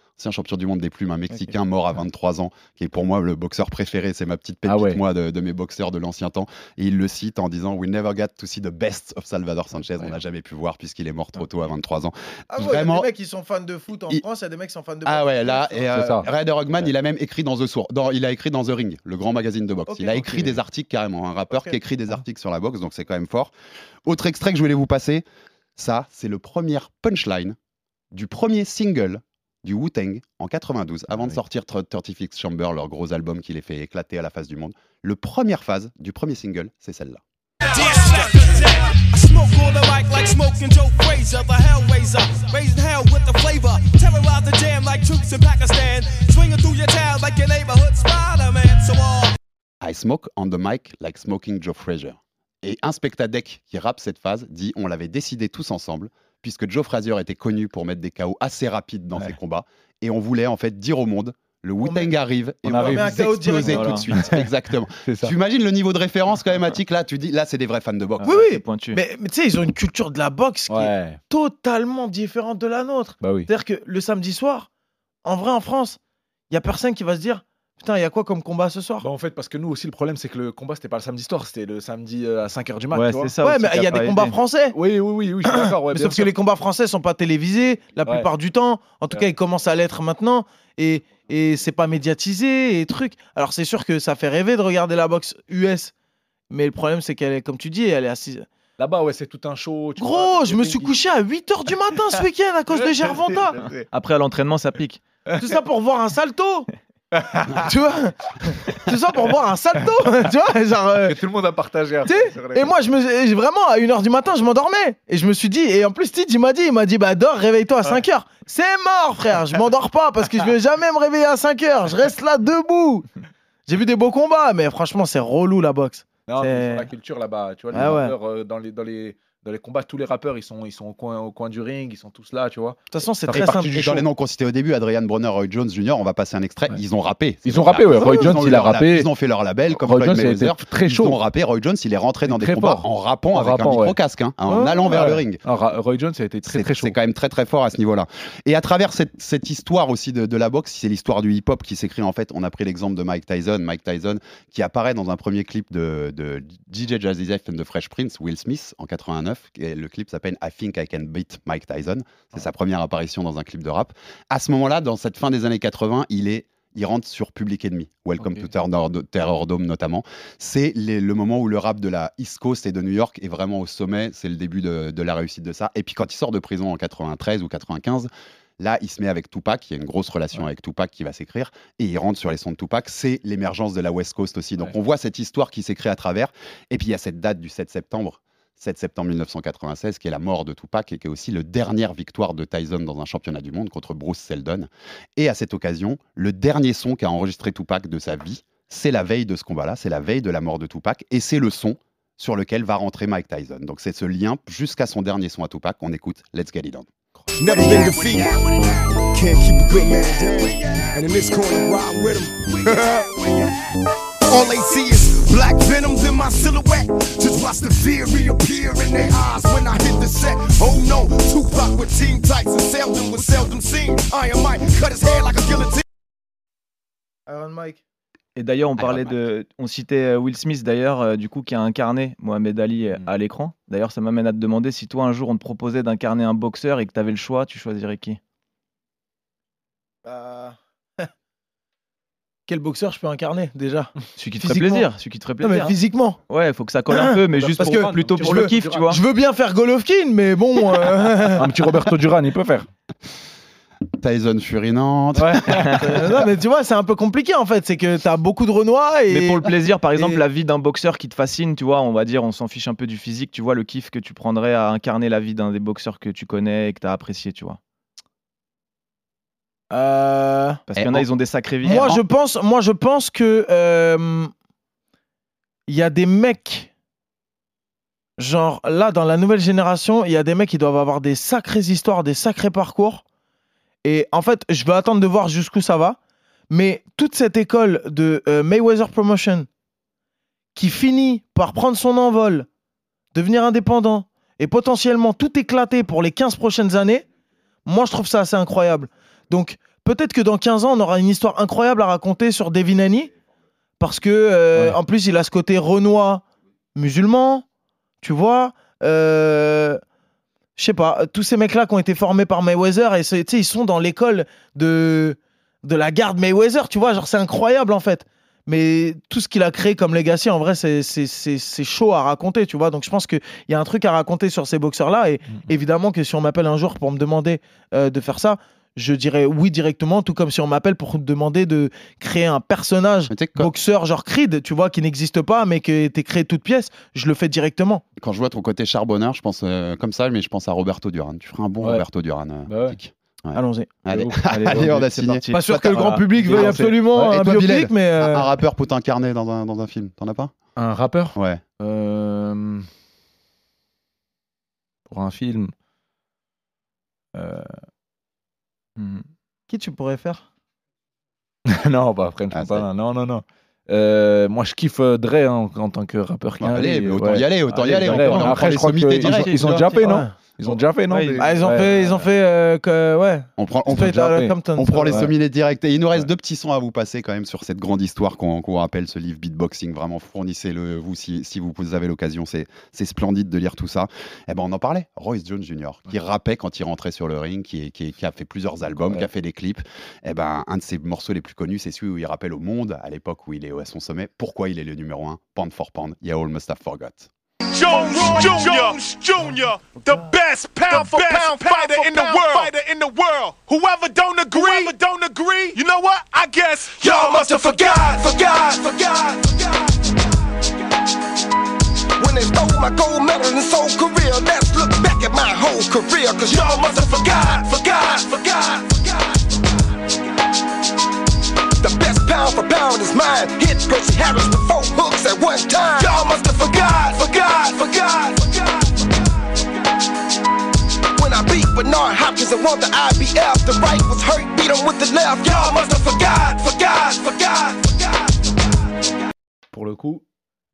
ancien champion du monde des plumes, un Mexicain mort à 23 ans, qui est pour moi le boxeur préféré. C'est ma petite pépite, Ah ouais. moi, de, de mes boxeurs de l'ancien temps. Et il le cite en disant We never got to see the best of Salvador Sanchez. On n'a jamais pu voir puisqu'il est mort trop tôt à 23 ans. Ah ouais, il y a Vraiment. des mecs qui sont fans de foot en Il- France, il y a des mecs qui sont fans de Ah ouais, là, et euh, Rugman, il a même écrit dans The Source, dans, il a écrit dans The Ring, le grand magazine de boxe. Il a écrit des articles carrément, un rappeur qui écrit des articles sur la boxe, donc c'est quand même fort. Autre extrait que je voulais vous passer, ça, c'est le premier punchline du premier single du Wu-Tang en 92, avant de oui. sortir Tr- 36 Chamber, leur gros album qui les fait éclater à la face du monde. Le première phase du premier single, c'est celle-là. I smoke on the mic like smoking Joe Frazier, the Hellraiser. Raising hell with the flavor. Terrorize the jam like troops in Pakistan. Swinging through your town like your neighborhood Spider-Man. So all I smoke on the mic like smoking Joe Frazier. Et un spectadec qui rappe cette phase dit on l'avait décidé tous ensemble, puisque Joe Frazier était connu pour mettre des KO assez rapides dans Ouais. ses combats, et on voulait en fait dire au monde le Wu-Tang arrive et on arrive. va exploser tout de suite. <laughs> Exactement. C'est ça. Tu imagines le niveau de référence quand même, Attic, là, tu dis là c'est des vrais fans de boxe. Oui, Ah, oui. c'est pointu. Mais, mais tu sais, ils ont une culture de la boxe qui est totalement différente de la nôtre. bah oui. C'est-à-dire que le samedi soir, en vrai, en France, il y a personne qui va se dire Putain, il y a quoi comme combat ce soir? Bah, en fait, parce que nous aussi, le problème, c'est que le combat, c'était pas le samedi soir, c'était le samedi euh, à 5h du mat. Ouais, c'est ça. Ouais, mais il y a des combats français. Oui, oui, oui, oui, je suis d'accord. ouais, Mais sauf que sûr. les combats français sont pas télévisés la Ouais. plupart du temps. En tout Ouais. cas, ils commencent à l'être maintenant. Et, et c'est pas médiatisé et trucs. Alors, c'est sûr que ça fait rêver de regarder la boxe US. Mais le problème, c'est qu'elle est, comme tu dis, elle est assise. Là-bas, ouais, c'est tout un show. tu Gros, vois, je me suis couché à 8h du matin ce week-end à cause de <laughs> Gervonta. Après, à l'entraînement, ça pique. Tout ça pour voir un salto. <laughs> tu vois Tout ça pour voir un salto, <laughs> tu vois genre, euh, tout le monde a partagé. après sais sur les- Et moi, je me, et vraiment, à 1h du matin, je m'endormais. Et je me suis dit, et en plus, Tid, il m'a dit, il m'a dit, bah, dors, réveille-toi à 5h. C'est mort, frère. Je m'endors pas parce que je vais jamais me réveiller à 5h. Je reste là debout. J'ai vu des beaux combats, mais franchement, c'est relou la boxe. Non, C'est- sur la culture là-bas, tu vois, les Ah ouais. euh, dans, les, dans, les, dans les combats, tous les rappeurs, ils sont, ils sont au, coin, au coin du ring, ils sont tous là, tu vois. De toute façon, c'est partie du et dans les noms qu'on citait au début, Adrian Bronner, Roy Jones Jr., on va passer un extrait. Ils ont rappé. Ils ont rappé, ouais. Roy Ils Jones, il a rappé. Ils ont fait leur label comme Roy Jones, Mayweather. très chaud. Ils ont rappé. Roy Jones, il est rentré dans des Très combats fort. en rappant En avec rappant, un ouais. micro-casque, hein, en Ouais, allant vers le ring. Ah, Roy Jones, ça a été très très chaud. c'est quand même très très fort à ce niveau-là. Et à travers cette, cette histoire aussi de, de la boxe, c'est l'histoire du hip-hop qui s'écrit en fait. On a pris l'exemple de Mike Tyson, Mike Tyson qui apparaît dans un premier clip de, de DJ Jazzy Jeff and the Fresh Prince, Will Smith en 89. Et le clip s'appelle I Think I Can Beat Mike Tyson. C'est sa première apparition dans un clip de rap. À ce moment-là, dans cette fin des années 80, il est il rentre sur Public Enemy, Welcome to Terror, Terror Dome notamment. C'est le moment où le rap de la East Coast et de New York est vraiment au sommet. C'est le début de, de la réussite de ça. Et puis quand il sort de prison en 93 ou 95, là, il se met avec Tupac. Il y a une grosse relation avec Tupac qui va s'écrire. Et il rentre sur les sons de Tupac. C'est l'émergence de la West Coast aussi. Donc on voit cette histoire qui s'écrit à travers. Et puis il y a cette date du 7 septembre. 7 septembre 1996, qui est la mort de Tupac et qui est aussi le dernière victoire de Tyson dans un championnat du monde contre Bruce Seldon. Et à cette occasion, le dernier son qu'a enregistré Tupac de sa vie, c'est la veille de ce combat-là, c'est la veille de la mort de Tupac, et c'est le son sur lequel va rentrer Mike Tyson. Donc c'est ce lien jusqu'à son dernier son à Tupac. On écoute Let's Get It On. Never been defeated. Can't keep with him. <laughs> All they see is black venoms in my silhouette. Just watch the fear reappear in their eyes when I hit the set. Oh no, Tupac with team tights and seldom was seldom seen. Iron Mike cut his hair like a guillotine. Iron Mike. Et d'ailleurs, on parlait de, on citait euh, Will Smith d'ailleurs, euh, du coup, qui a incarné Mohamed Ali euh, à l'écran. D'ailleurs, ça m'amène à te demander si toi un jour on te proposait d'incarner un boxeur et que tu avais le choix, tu choisirais qui? Bah, Quel boxeur je peux incarner déjà? Celui qui te ferait Physiquement. plaisir, celui qui te ferait Non, plaisir. mais hein. physiquement. Ouais, faut que ça colle un peu, mais <clears throat> juste Parce pour, que plutôt je pour le veux- kiff, tu vois. Je veux bien faire Golovkin, mais bon. euh, <laughs> Un petit Roberto Duran, il peut faire. Tyson Fury Nantes. euh, non, mais tu vois, c'est un peu compliqué en fait. C'est que t'as beaucoup de Renois et. Mais pour le plaisir, par exemple, et- la vie d'un boxeur qui te fascine, tu vois, on va dire, on s'en fiche un peu du physique, tu vois, le kiff que tu prendrais à incarner la vie d'un des boxeurs que tu connais et que tu as apprécié, tu vois. Euh, Parce qu'il y en a, ils ont des sacrées vies. Moi, je pense, moi, je pense que euh, il y a des mecs, genre là, dans la nouvelle génération, il y a des mecs qui doivent avoir des sacrées histoires, des sacrés parcours. Et en fait, je vais attendre de voir jusqu'où ça va. Mais toute cette école de euh, Mayweather Promotion qui finit par prendre son envol, devenir indépendant et potentiellement tout éclater pour les 15 prochaines années, moi, je trouve ça assez incroyable. Donc, peut-être que dans 15 ans, on aura une histoire incroyable à raconter sur Devin Haney. Parce que, euh, en plus, il a ce côté renois musulman, tu vois. Euh, je sais pas, tous ces mecs-là qui ont été formés par Mayweather, et ils sont dans l'école de, de la garde Mayweather, tu vois. Genre, c'est incroyable, en fait. Mais tout ce qu'il a créé comme legacy, en vrai, c'est- chaud à raconter, tu vois. Donc, je pense qu'il y a un truc à raconter sur ces boxeurs-là. Et évidemment que si on m'appelle un jour pour me demander euh, de faire ça, je dirais oui directement, tout comme si on m'appelle pour demander de créer un personnage boxeur genre Creed, tu vois, qui n'existe pas, mais qui a été créé de toutes pièces, je le fais directement. Quand je vois ton côté charbonneur, je pense euh, comme ça, mais je pense à Roberto Duran. Tu feras un bon Ouais. Roberto Duran. euh. Ouais. Allons-y. Allez, <laughs> allez, Allez, on a signé. parti. Pas sûr que le grand public veuille absolument un toi, biopic, Bilal, mais, euh, Un, un rappeur pour t'incarner dans un, dans un film, t'en as pas? Un rappeur? Ouais. Euh, Pour un film. Euh, hmm. Qui tu pourrais faire? <laughs> Non, bah après, Ah, pas, non, non, non. Euh, moi, je kiffe euh, Dre hein, en, en tant que rappeur. qui Bah, a- allez, mais autant ouais. y aller, autant y aller, Dre, on après, je crois ont- direct, Ils ont déjà fait, non? Ouais. Ils ont déjà fait, non Ouais, des- Ah, ils ont ouais. fait, ils ont fait, euh, que, ouais. On prend, on, Straight prend- Outta Compton, on prend les ouais. sommets directs. Et il nous reste deux petits sons à vous passer quand même sur cette grande histoire qu'on qu'on rappelle, ce livre Beatboxing. Vraiment, fournissez-le vous si, si vous avez l'occasion. C'est c'est splendide de lire tout ça. Eh ben, on en parlait. Royce Jones Jr., qui rappait quand il rentrait sur le ring, qui, a fait plusieurs albums, qui a fait des clips. Eh ben, un de ses morceaux les plus connus, c'est celui où il rappelle au monde, à l'époque où il est à son sommet, pourquoi il est le numéro un, pound for pound. Yeah, all must have forgot. Jones Jr. Jones Jr. The best pound for pound fighter in the world. Fighter in the world. Whoever don't agree, whoever don't agree, you know what? I guess y'all must have forgot, forgot, forgot. When they stole my gold medal and soul career, let's look back at my whole career. Cause y'all must have forgot, forgot, forgot, pound for pound is mine. Hit Gracie Harris with four hooks at one time. Y'all must have forgot, forgot, forgot. When I beat Bernard Hopkins and won the IBF, the right was hurt, beat him with the left. Y'all must have forgot, forgot, forgot. Pour le coup,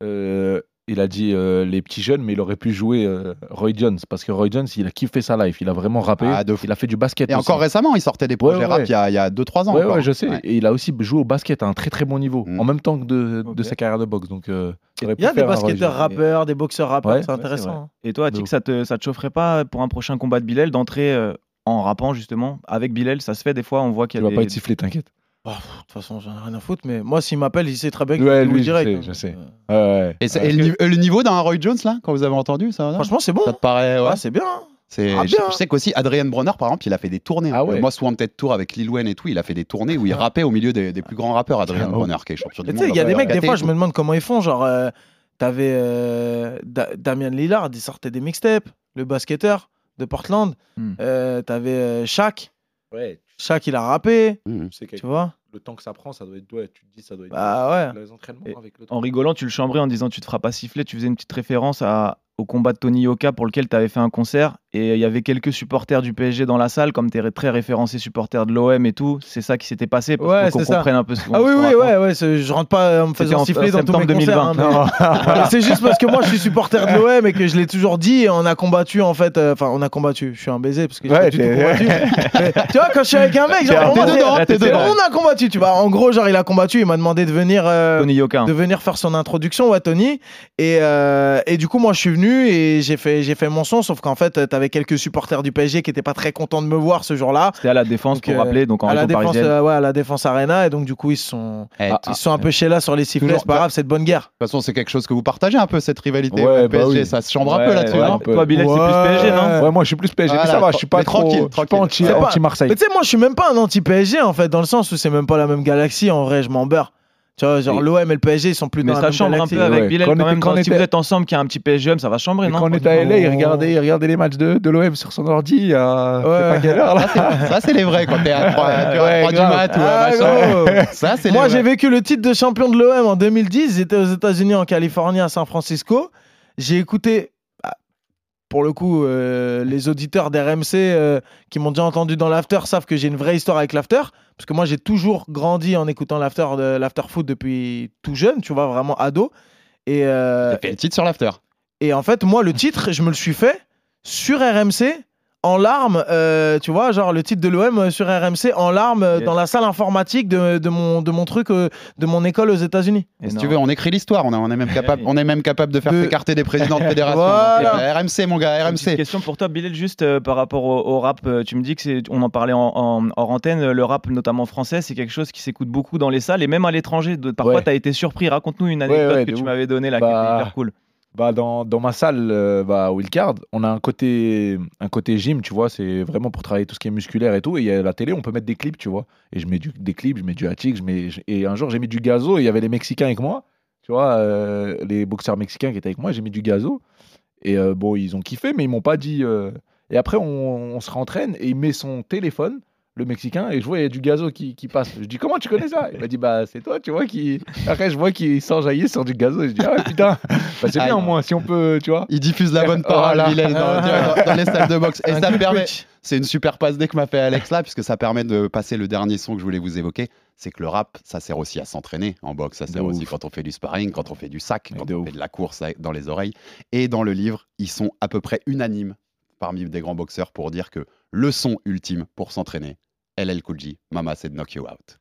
euh, il a dit euh, les petits jeunes, mais il aurait pu jouer euh, Roy Jones parce que Roy Jones, il a kiffé sa life. Il a vraiment rappé. Ah, de fou. il a fait du basket. Et aussi. encore récemment, il sortait des projets Ouais, rap ouais. il y a, il y a 2-3 ans. Ouais, encore. ouais, je sais. Ouais. Et il a aussi joué au basket à un très très bon niveau, Mm. en même temps que de, de sa carrière de boxe. Donc, euh, Il y a des basketteurs rappeurs, des boxeurs rappeurs, Ouais. c'est Ouais, intéressant. hein. Et toi, Attic, ça te, ça te chaufferait pas pour un prochain combat de Bilal d'entrer euh, en rappant justement avec Bilal Ça se fait des fois, on voit qu'il Tu y a vas pas des- être sifflé, t'inquiète. Oh, pff, De toute façon, j'en ai rien à foutre, mais moi, s'il m'appelle, il sait très bien que Ouais, je vais lui, je direct. sais, hein. je sais. Ouais, ouais. Et, c'est- Ouais. et le, ni- le niveau d'un Roy Jones, là, quand vous avez entendu ça Franchement, c'est bon. Ça te paraît. Ouais. Ah, c'est bien. hein. C'est- Ah, je, bien. je sais qu'aussi Adrien Bronner, par exemple, il a fait des tournées. Ah hein. ouais. Moi, Swanted Tour avec Lil Wayne et tout, il a fait des tournées où il rappait au milieu des, des plus grands rappeurs. Adrien Ah, Bronner, qui est champion du monde. sais, il y a des mecs, des fois, je me demande comment ils font. Genre, euh, t'avais euh, Da- Damien Lillard, il sortait des mixtapes, le basketteur de Portland. Hmm. Euh, t'avais euh, Shaq. Ouais, Shaq, il a rappé. Sais Tu vois? Le temps que ça prend, ça doit être. Ouais, tu te dis, ça doit être. Bah ouais. Les entraînements Et avec le temps. En rigolant, tu le chambrais en disant tu te feras pas siffler. Tu faisais une petite référence à, au combat de Tony Yoka pour lequel tu avais fait un concert. Et il y avait quelques supporters du PSG dans la salle, comme tu es très référencé supporter de l'OM et tout. C'est ça qui s'était passé pour Ouais, qu'on c'est ça. comprenne un peu ce qu'on Ah oui, oui, ouais, ouais. Je rentre pas en me faisant en- siffler en dans tous mes septembre concerts. hein, 2020. <laughs> mais- c'est juste parce que moi, je suis supporter de l'OM et que je l'ai toujours dit. Et on a combattu, en fait. euh, Enfin, on a combattu. Je suis un baiser parce que j'ai Ouais, pas du tout t'es- combattu. <laughs> Mais tu vois, quand je suis avec un mec, genre, moi, dedans, dedans. on a combattu, tu vois. En gros, genre, il a combattu. Il m'a demandé de venir. euh, Tony Yoka. de venir faire son introduction, ouais, Tony. Et, euh, et du coup, moi, je suis venu et j'ai fait, j'ai fait mon son, sauf qu'en fait, t'avais quelques supporters du PSG qui étaient pas très contents de me voir ce jour-là. C'était à la défense pour euh, rappeler, donc en à la défense, euh, ouais, à la défense arena, et donc du coup, ils se sont, Eh, ah, tu- ils se sont un peu chez là sur les sifflets. Toujours- C'est pas grave, c'est de bonne guerre. De toute façon, c'est quelque chose que vous partagez un peu, cette rivalité. Ouais, au bah PSG, oui. ça se chambre un peu là-dessus. peu. Toi, Bilal, c'est plus PSG, non? Ouais, moi, je suis plus PSG. mais Voilà, ça va, je suis pas tranquille, je suis pas tranquille. anti, C'est pas- anti Marseille. Mais tu sais, moi, je suis même pas un anti-PSG en fait, dans le sens où c'est même pas la même galaxie. En vrai, je m'en beurre. Tu vois, genre l'OM et le PSG, ils sont plus Mais dans la ça chambre un peu avec ouais. Bilal Quand quand même. quand Si vous êtes ensemble, qu'il y a un petit PSG, ça va chambrer, non quand on était à LA, il regardait, il regardait les matchs de, de l'OM sur son ordi à Ouais. pas quelle heure là. Ça, c'est les vrais quand t'es à 3, Ouais, du mat ou Ah, à machin. Ça, c'est Moi, j'ai vécu le titre de champion de l'OM en 2010. J'étais aux États-Unis, en Californie, à San Francisco. J'ai écouté, pour le coup, euh, les auditeurs d'RMC euh, qui m'ont déjà entendu dans l'after savent que j'ai une vraie histoire avec l'after. Parce que moi, j'ai toujours grandi en écoutant l'after de l'after foot depuis tout jeune, tu vois, vraiment ado. Et, euh, T'as fait le titre sur l'after. et en fait, moi, le titre, je me le suis fait sur RMC. En larmes, euh, tu vois, genre le titre de l'OM sur RMC en larmes euh, Yes. dans la salle informatique de, de mon, de mon truc, euh, de mon école aux États-Unis. Si tu veux, on écrit l'histoire. On, est- on est même capable, on est même capable de faire De- s'écarter des présidents de <laughs> fédération. Voilà. Euh, RMC, mon gars, Une petite RMC. question pour toi, Bilal, juste euh, par rapport au, au rap. euh, tu me dis que c'est, on en parlait en, en, hors antenne, euh, le rap, notamment français, c'est quelque chose qui s'écoute beaucoup dans les salles et même à l'étranger. Parfois, Ouais. tu as été surpris. Raconte-nous une anecdote ouais, que tu m'avais donnée là, qui Bah, était hyper cool. Bah dans, dans ma salle, euh, bah, Wildcard, on a un côté, un côté gym, tu vois, c'est vraiment pour travailler tout ce qui est musculaire et tout. Et il y a la télé, on peut mettre des clips, tu vois. Et je mets des clips, je mets du Hatchik, je mets, et un jour j'ai mis du gazo et il y avait les Mexicains avec moi, tu vois, euh, les boxeurs mexicains qui étaient avec moi, j'ai mis du gazo. Et euh, bon, ils ont kiffé, mais ils m'ont pas dit. euh, Et après, on, on se rentraîne et il met son téléphone, le Mexicain, et je vois, il y a du gazo qui, qui passe. Je dis, comment tu connais ça? Il m'a dit, bah, c'est toi, tu vois, qui. Après, je vois qu'il s'enjaillit sur du gazo. Je dis, ah putain, bah, c'est Ah, bien, au moins, si on peut, tu vois. Il diffuse la bonne parole, Voilà. Bilal, dans, <laughs> dans- dans les salles de boxe. Et Un ça permet. C'est une super passe dès que m'a fait Alex là, puisque ça permet de passer le dernier son que je voulais vous évoquer. C'est que le rap, ça sert aussi à s'entraîner en boxe. Ça sert De aussi ouf. quand on fait du sparring, quand on fait du sac, Mais quand on ouf. fait de la course avec- dans les oreilles. Et dans le livre, ils sont à peu près unanimes parmi des grands boxeurs pour dire que le son ultime pour s'entraîner, LL Cool J, Mama said knock you out.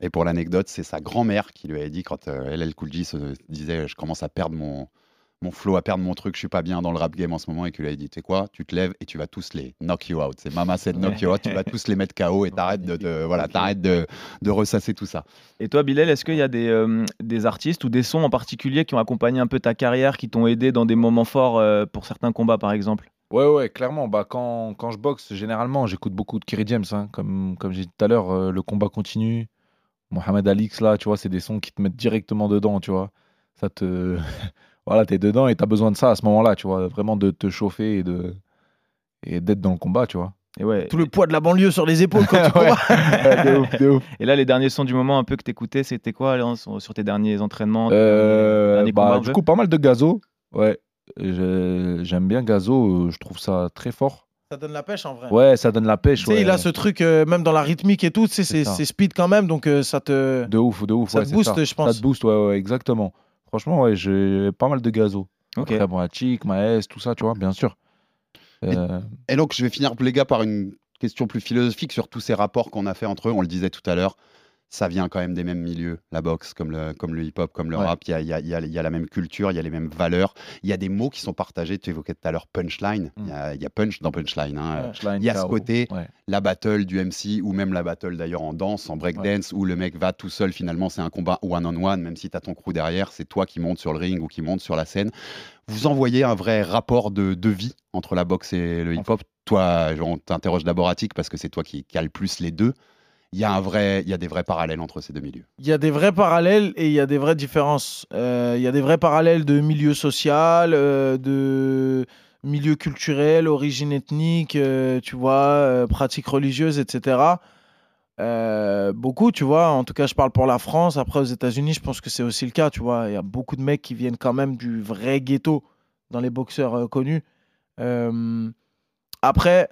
Et pour l'anecdote, c'est sa grand-mère qui lui avait dit quand euh, LL Cool J se disait je commence à perdre mon, mon flow, à perdre mon truc, je suis pas bien dans le rap game en ce moment, et qu'il lui a dit tu sais quoi, tu te lèves et tu vas tous les knock you out. C'est Mama said knock you out, tu vas tous les mettre KO et t'arrêtes de, de- voilà, t'arrêtes de, de ressasser tout ça. Et toi, Bilal, est-ce qu'il y a des, euh, des artistes ou des sons en particulier qui ont accompagné un peu ta carrière, qui t'ont aidé dans des moments forts euh, pour certains combats, par exemple? Ouais, ouais, clairement. Bah, quand, quand je boxe, généralement, j'écoute beaucoup de Kerry James. hein. Comme, comme j'ai dit tout à l'heure, euh, le combat continue. Mohamed Alix, là, tu vois, c'est des sons qui te mettent directement dedans, tu vois. Ça te. <laughs> voilà, t'es dedans et t'as besoin de ça à ce moment-là, tu vois. Vraiment de te chauffer et de et d'être dans le combat, tu vois. Et ouais. Tout le poids de la banlieue sur les épaules quand <laughs> tu Ouais. combats. de ouf, de ouf. Et là, les derniers sons du moment un peu que t'écoutais, c'était quoi là, sur, tes derniers entraînements Euh, derniers bah, combats, du coup, pas mal de gazo. Ouais. J'aime bien gazo. euh, Je trouve ça très fort. Ça donne la pêche en vrai. Ouais, ça donne la pêche. Tu sais, ouais. il a ce truc, euh, même dans la rythmique et tout, tu sais, c'est speed quand même, donc euh, ça te. De ouf, de ouf. Ça ouais, te booste, je pense. Ça te booste, ouais, ouais, exactement. Franchement, ouais, j'ai pas mal de gazo. Ok. Après, bon, Hachik, Maes, tout ça, tu vois, bien sûr. Euh, Et donc, je vais finir, les gars, par une question plus philosophique sur tous ces rapports qu'on a fait entre eux. On le disait tout à l'heure, ça vient quand même des mêmes milieux, la boxe, comme le, comme le hip-hop, comme le Ouais. rap. Il y a, il y a- il y a- il y a la même culture, il y a les mêmes valeurs. Il y a des mots qui sont partagés. Tu évoquais tout à l'heure punchline. Il y a- il y, a punch dans punchline. hein. Mm. Il y a ce côté, ouais. la battle du MC, ou même la battle d'ailleurs en danse, en breakdance, où le mec va tout seul. Finalement, c'est un combat one-on-one, même si tu as ton crew derrière, c'est toi qui montes sur le ring ou qui monte sur la scène. Vous envoyez un vrai rapport de, de vie entre la boxe et le hip-hop? Toi, on t'interroge d'abord Attic parce que c'est toi qui, qui le plus les deux. Il y a y a des vrais parallèles entre ces deux milieux. Il y a des vrais parallèles et il y a des vraies différences. Euh, il y a des vrais parallèles de milieu social, euh, de milieu culturel, origine ethnique, euh, tu vois, pratiques religieuses, etc. Beaucoup, tu vois. En tout cas, je parle pour la France. Après, aux États-Unis, je pense que c'est aussi le cas, tu vois. Il y a beaucoup de mecs qui viennent quand même du vrai ghetto dans les boxeurs connus. Après,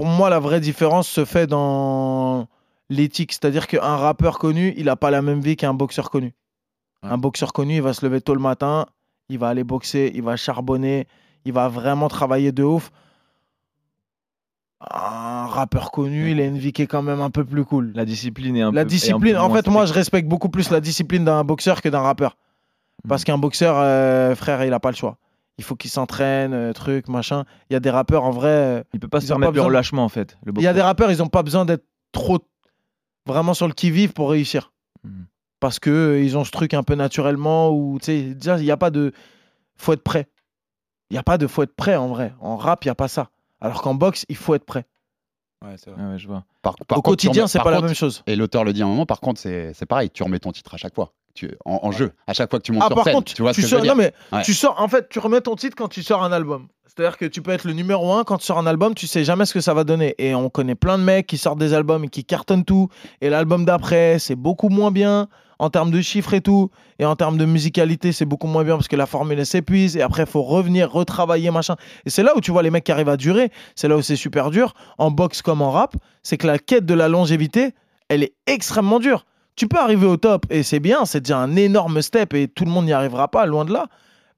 pour moi, la vraie différence se fait dans l'éthique. C'est-à-dire qu'un rappeur connu, il n'a pas la même vie qu'un boxeur connu. Un boxeur connu, il va se lever tôt le matin, il va aller boxer, il va charbonner, il va vraiment travailler de ouf. Un rappeur connu, il a une vie qui est quand même un peu plus cool. La discipline est un La peu. un discipline, peu en fait, moi, je respecte beaucoup plus la discipline d'un boxeur que d'un rappeur. Parce qu'un boxeur, euh, frère, il n'a pas le choix. Il faut qu'il s'entraîne, euh, truc, machin. Il y a des rappeurs, en vrai. euh, Il peut pas se permettre le relâchement en fait. Il y a des rappeurs, ils n'ont pas besoin d'être trop vraiment sur le qui-vive pour réussir. Hmm. Parce que euh, ils ont ce truc un peu naturellement où, tu sais, déjà, il n'y a pas de. faut être prêt. Il n'y a pas de faut être prêt en vrai. En rap, il n'y a pas ça. Alors qu'en boxe, il faut être prêt. Ouais, c'est vrai. Ah ouais, je vois. Par- par Au contre, quotidien, c'est pas la même chose. Et l'auteur le dit à un moment, par contre, c'est c'est pareil, tu remets ton titre à chaque fois. Tu, en, en jeu, à chaque fois que tu montes Ah, sur par scène. contre, tu vois ce que je sors, veux dire? non, mais Ouais. tu sors, en fait, tu remets ton titre quand tu sors un album. C'est-à-dire que tu peux être le numéro un quand tu sors un album, tu sais jamais ce que ça va donner. Et on connaît plein de mecs qui sortent des albums et qui cartonnent tout. Et l'album d'après, c'est beaucoup moins bien en termes de chiffres et tout. Et en termes de musicalité, c'est beaucoup moins bien parce que la formule s'épuise. Et après, il faut revenir, retravailler, machin. Et c'est là où tu vois les mecs qui arrivent à durer. C'est là où c'est super dur, en boxe comme en rap. C'est que la quête de la longévité, elle est extrêmement dure. Tu peux arriver au top et c'est bien, c'est déjà un énorme step et tout le monde n'y arrivera pas, loin de là.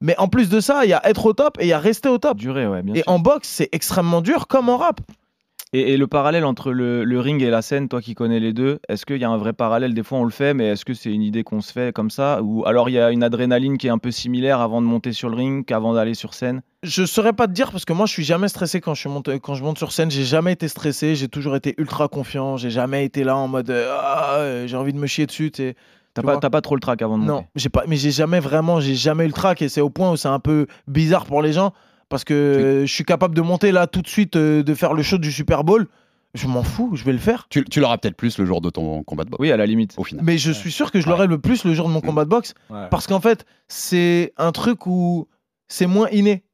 Mais en plus de ça, il y a être au top et il y a rester au top. Durer, ouais, bien Et sûr. en boxe, c'est extrêmement dur comme en rap. Et, et le parallèle entre le, le ring et la scène, toi qui connais les deux, est-ce qu'il y a un vrai parallèle? Des fois on le fait, mais est-ce que c'est une idée qu'on se fait comme ça? Ou alors il y a une adrénaline qui est un peu similaire avant de monter sur le ring qu'avant d'aller sur scène? Je saurais pas te dire parce que moi je suis jamais stressé quand je, quand monte sur scène. J'ai jamais été stressé, j'ai toujours été ultra confiant. J'ai jamais été là en mode euh, Ah, euh, j'ai envie de me chier dessus. T'as pas, t'as pas trop le trac avant de monter? Non, j'ai pas, mais j'ai jamais vraiment, j'ai jamais eu le trac. Et c'est au point où c'est un peu bizarre pour les gens parce que je suis capable de monter là tout de suite, euh, de faire le show du Super Bowl. Je m'en fous, je vais le faire. Tu, tu l'auras peut-être plus le jour de ton combat de boxe. Oui, à la limite. Au final. Mais je suis sûr que je l'aurai le plus le jour de mon combat de boxe Ouais. parce qu'en fait, c'est un truc où c'est moins inné.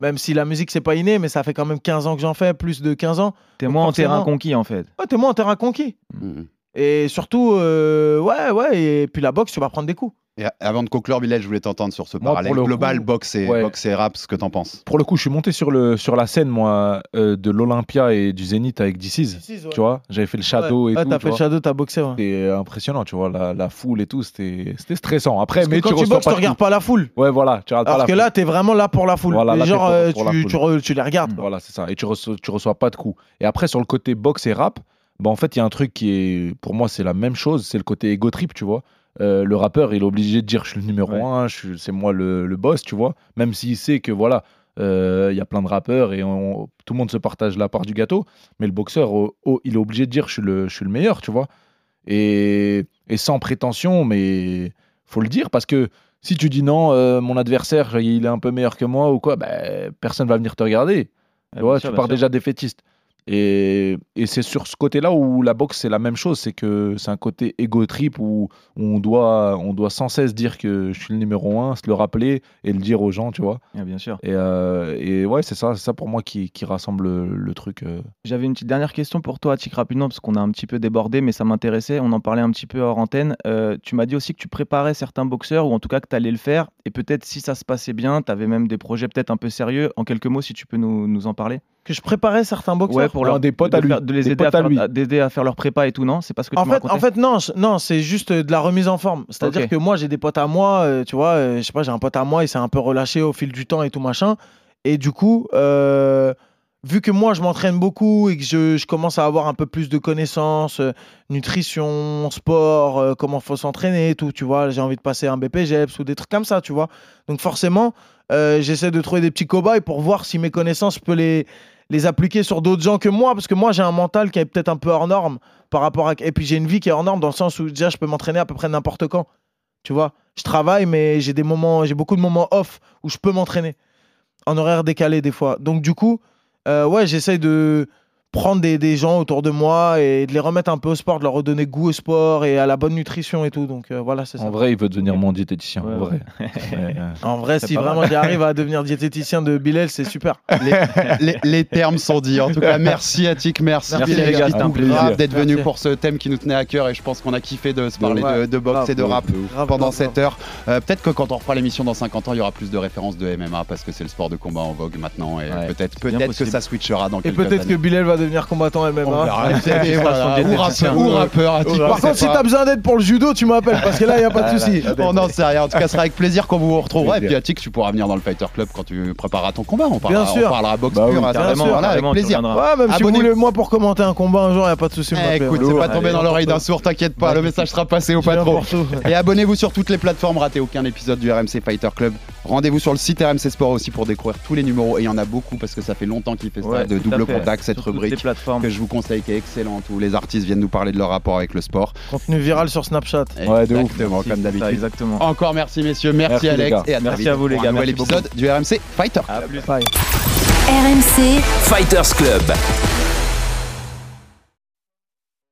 Même si la musique, c'est pas inné, mais ça fait quand même 15 ans que j'en fais, plus de 15 ans. T'es moins en terrain conquis en fait. Ouais, t'es moins en terrain conquis. Mhm. Et surtout, euh, ouais, ouais, et puis la boxe, tu vas prendre des coups. Et avant de conclure, Bilal, je voulais t'entendre sur ce Moi, parallèle pour le global coup, boxe, et, ouais. boxe et rap, ce que t'en penses. Pour le coup, je suis monté sur, le, sur la scène, moi, euh, de l'Olympia et du Zénith avec DC's. DC's, ouais. Tu vois, j'avais fait le shadow ouais, et Ouais, tout. t'as fait le shadow, t'as boxé, ouais. C'était impressionnant, tu vois, la, la foule et tout, c'était c'était stressant. Après, Parce que mais quand tu tu boxes, pas tu de regardes pas la foule. Ouais, voilà, tu regardes pas Alors la que foule. là, t'es vraiment là pour la foule. Voilà, genre, pour- euh, la tu, foule. tu re- tu les regardes. Voilà, c'est ça. Et tu reçois, tu reçois pas de coups. Et après, sur le côté boxe et rap, bah, en fait, il y a un truc qui est, pour moi, c'est la même chose, c'est le côté ego trip, tu vois. Euh, le rappeur, il est obligé de dire je suis le numéro Ouais. un, c'est moi le, le boss, tu vois. Même s'il sait que voilà, euh, il y a plein de rappeurs et on- tout le monde se partage la part du gâteau. Mais le boxeur, oh, oh, il est obligé de dire je suis le, je suis le meilleur, tu vois. Et, et sans prétention, mais faut le dire parce que si tu dis non, euh, mon adversaire, il est un peu meilleur que moi ou quoi, ben, personne va venir te regarder. Tu Ouais, vois, tu pars sûr. déjà défaitiste. Et, et c'est sur ce côté-là où la boxe, c'est la même chose. C'est que c'est un côté ego trip où on doit, on doit sans cesse dire que je suis le numéro un, se le rappeler et le dire aux gens, tu vois. Ah, bien sûr. Et, euh, et ouais, c'est ça, c'est ça pour moi qui, qui rassemble le, le truc. euh. J'avais une petite dernière question pour toi, Tic, rapidement, parce qu'on a un petit peu débordé, mais ça m'intéressait. On en parlait un petit peu hors antenne. Euh, tu m'as dit aussi que tu préparais certains boxeurs, ou en tout cas que tu allais le faire. Et peut-être si ça se passait bien, tu avais même des projets peut-être un peu sérieux. En quelques mots, si tu peux nous, nous en parler. Que je préparais certains boxeurs. Ouais, pour leur, des potes de, à lui, faire- de les des aider à potes à faire, lui. à- d'aider à faire leur prépa et tout, non? C'est pas ce que tu En m'as fait, en fait, non, je- non, c'est juste euh, de la remise en forme. C'est-à-dire que moi, j'ai des potes à moi, euh, tu vois, euh, je sais pas, j'ai un pote à moi, il s'est un peu relâché au fil du temps et tout machin. Et du coup, euh, vu que moi, je m'entraîne beaucoup et que je, je commence à avoir un peu plus de connaissances, nutrition, sport, euh, comment faut s'entraîner et tout, tu vois, j'ai envie de passer un BPGEPS ou des trucs comme ça, tu vois. Donc forcément, euh, j'essaie de trouver des petits cobayes pour voir si mes connaissances, je peux les les appliquer sur d'autres gens que moi, parce que moi j'ai un mental qui est peut-être un peu hors norme par rapport à... Et puis j'ai une vie qui est hors norme dans le sens où déjà je peux m'entraîner à peu près n'importe quand. Tu vois, je travaille, mais j'ai des moments, j'ai beaucoup de moments off où je peux m'entraîner en horaire décalé des fois. Donc du coup, euh, ouais, j'essaye de prendre des, des gens autour de moi et de les remettre un peu au sport, de leur redonner goût au sport et à la bonne nutrition et tout. Donc euh, voilà, c'est ça. En vrai, il veut devenir mon diététicien. en vrai. <laughs> Ouais, ouais. En vrai, C'est si vraiment j'arrive à devenir diététicien de Bilal, c'est super. les, les- les termes sont dits. En tout cas, merci Attic, merci, Merci, Bilal, les gars, un plaisir. d'être venu pour ce thème qui nous tenait à cœur et je pense qu'on a kiffé de se parler Ouais. de, de boxe Grave, et de rap. Grave, pendant grave, cette heure. Euh, peut-être que quand on refera l'émission dans 50 ans, il y aura plus de références de MMA parce que c'est le sport de combat en vogue maintenant et peut-être que ça switchera dans Et quelques peut-être que. Bilal va devenir combattant. On verra. Et <laughs> Et voilà. Ou rappeur, ou rappeur, Par contre, si t'as besoin d'aide pour le judo, tu m'appelles parce que là, il n'y a pas de souci. <laughs> On n'en sait rien. En tout cas, ce sera avec plaisir qu'on vous retrouvera. Et puis, Attic, tu pourras venir dans le Fighter Club quand tu prépareras ton combat. On parlera, Bien sûr. on parlera boxe Bah oui, pure. à ce carrément, moment-là, avec carrément, tu plaisir. reviendras. Ouais, même si vous Abonnez- voulez moi pour commenter un combat un jour, il n'y a pas de souci. vous Eh, m'appelez. écoute, c'est pas tombé dans l'oreille d'un sourd, t'inquiète pas, le message sera passé au patron. n'importe où. Et abonnez-vous sur toutes les plateformes, ratez aucun épisode du RMC Fighter Club. Rendez-vous sur le site RMC Sport aussi pour découvrir tous les numéros. Et il y en a beaucoup parce que ça fait longtemps qu'il fait ça, Ouais, de tout à double fait. contact, cette Sur rubrique plateformes. que je vous conseille, qui est excellente, où les artistes viennent nous parler de leur rapport avec le sport. Contenu viral sur Snapchat. Ouais, de ouf. Exactement, comme d'habitude. exactement. Encore merci messieurs, merci, Alex et à très Merci vite à vous, les pour gars, un nouvel épisode du RMC Fighter Club. À plus. RMC Fighters Club.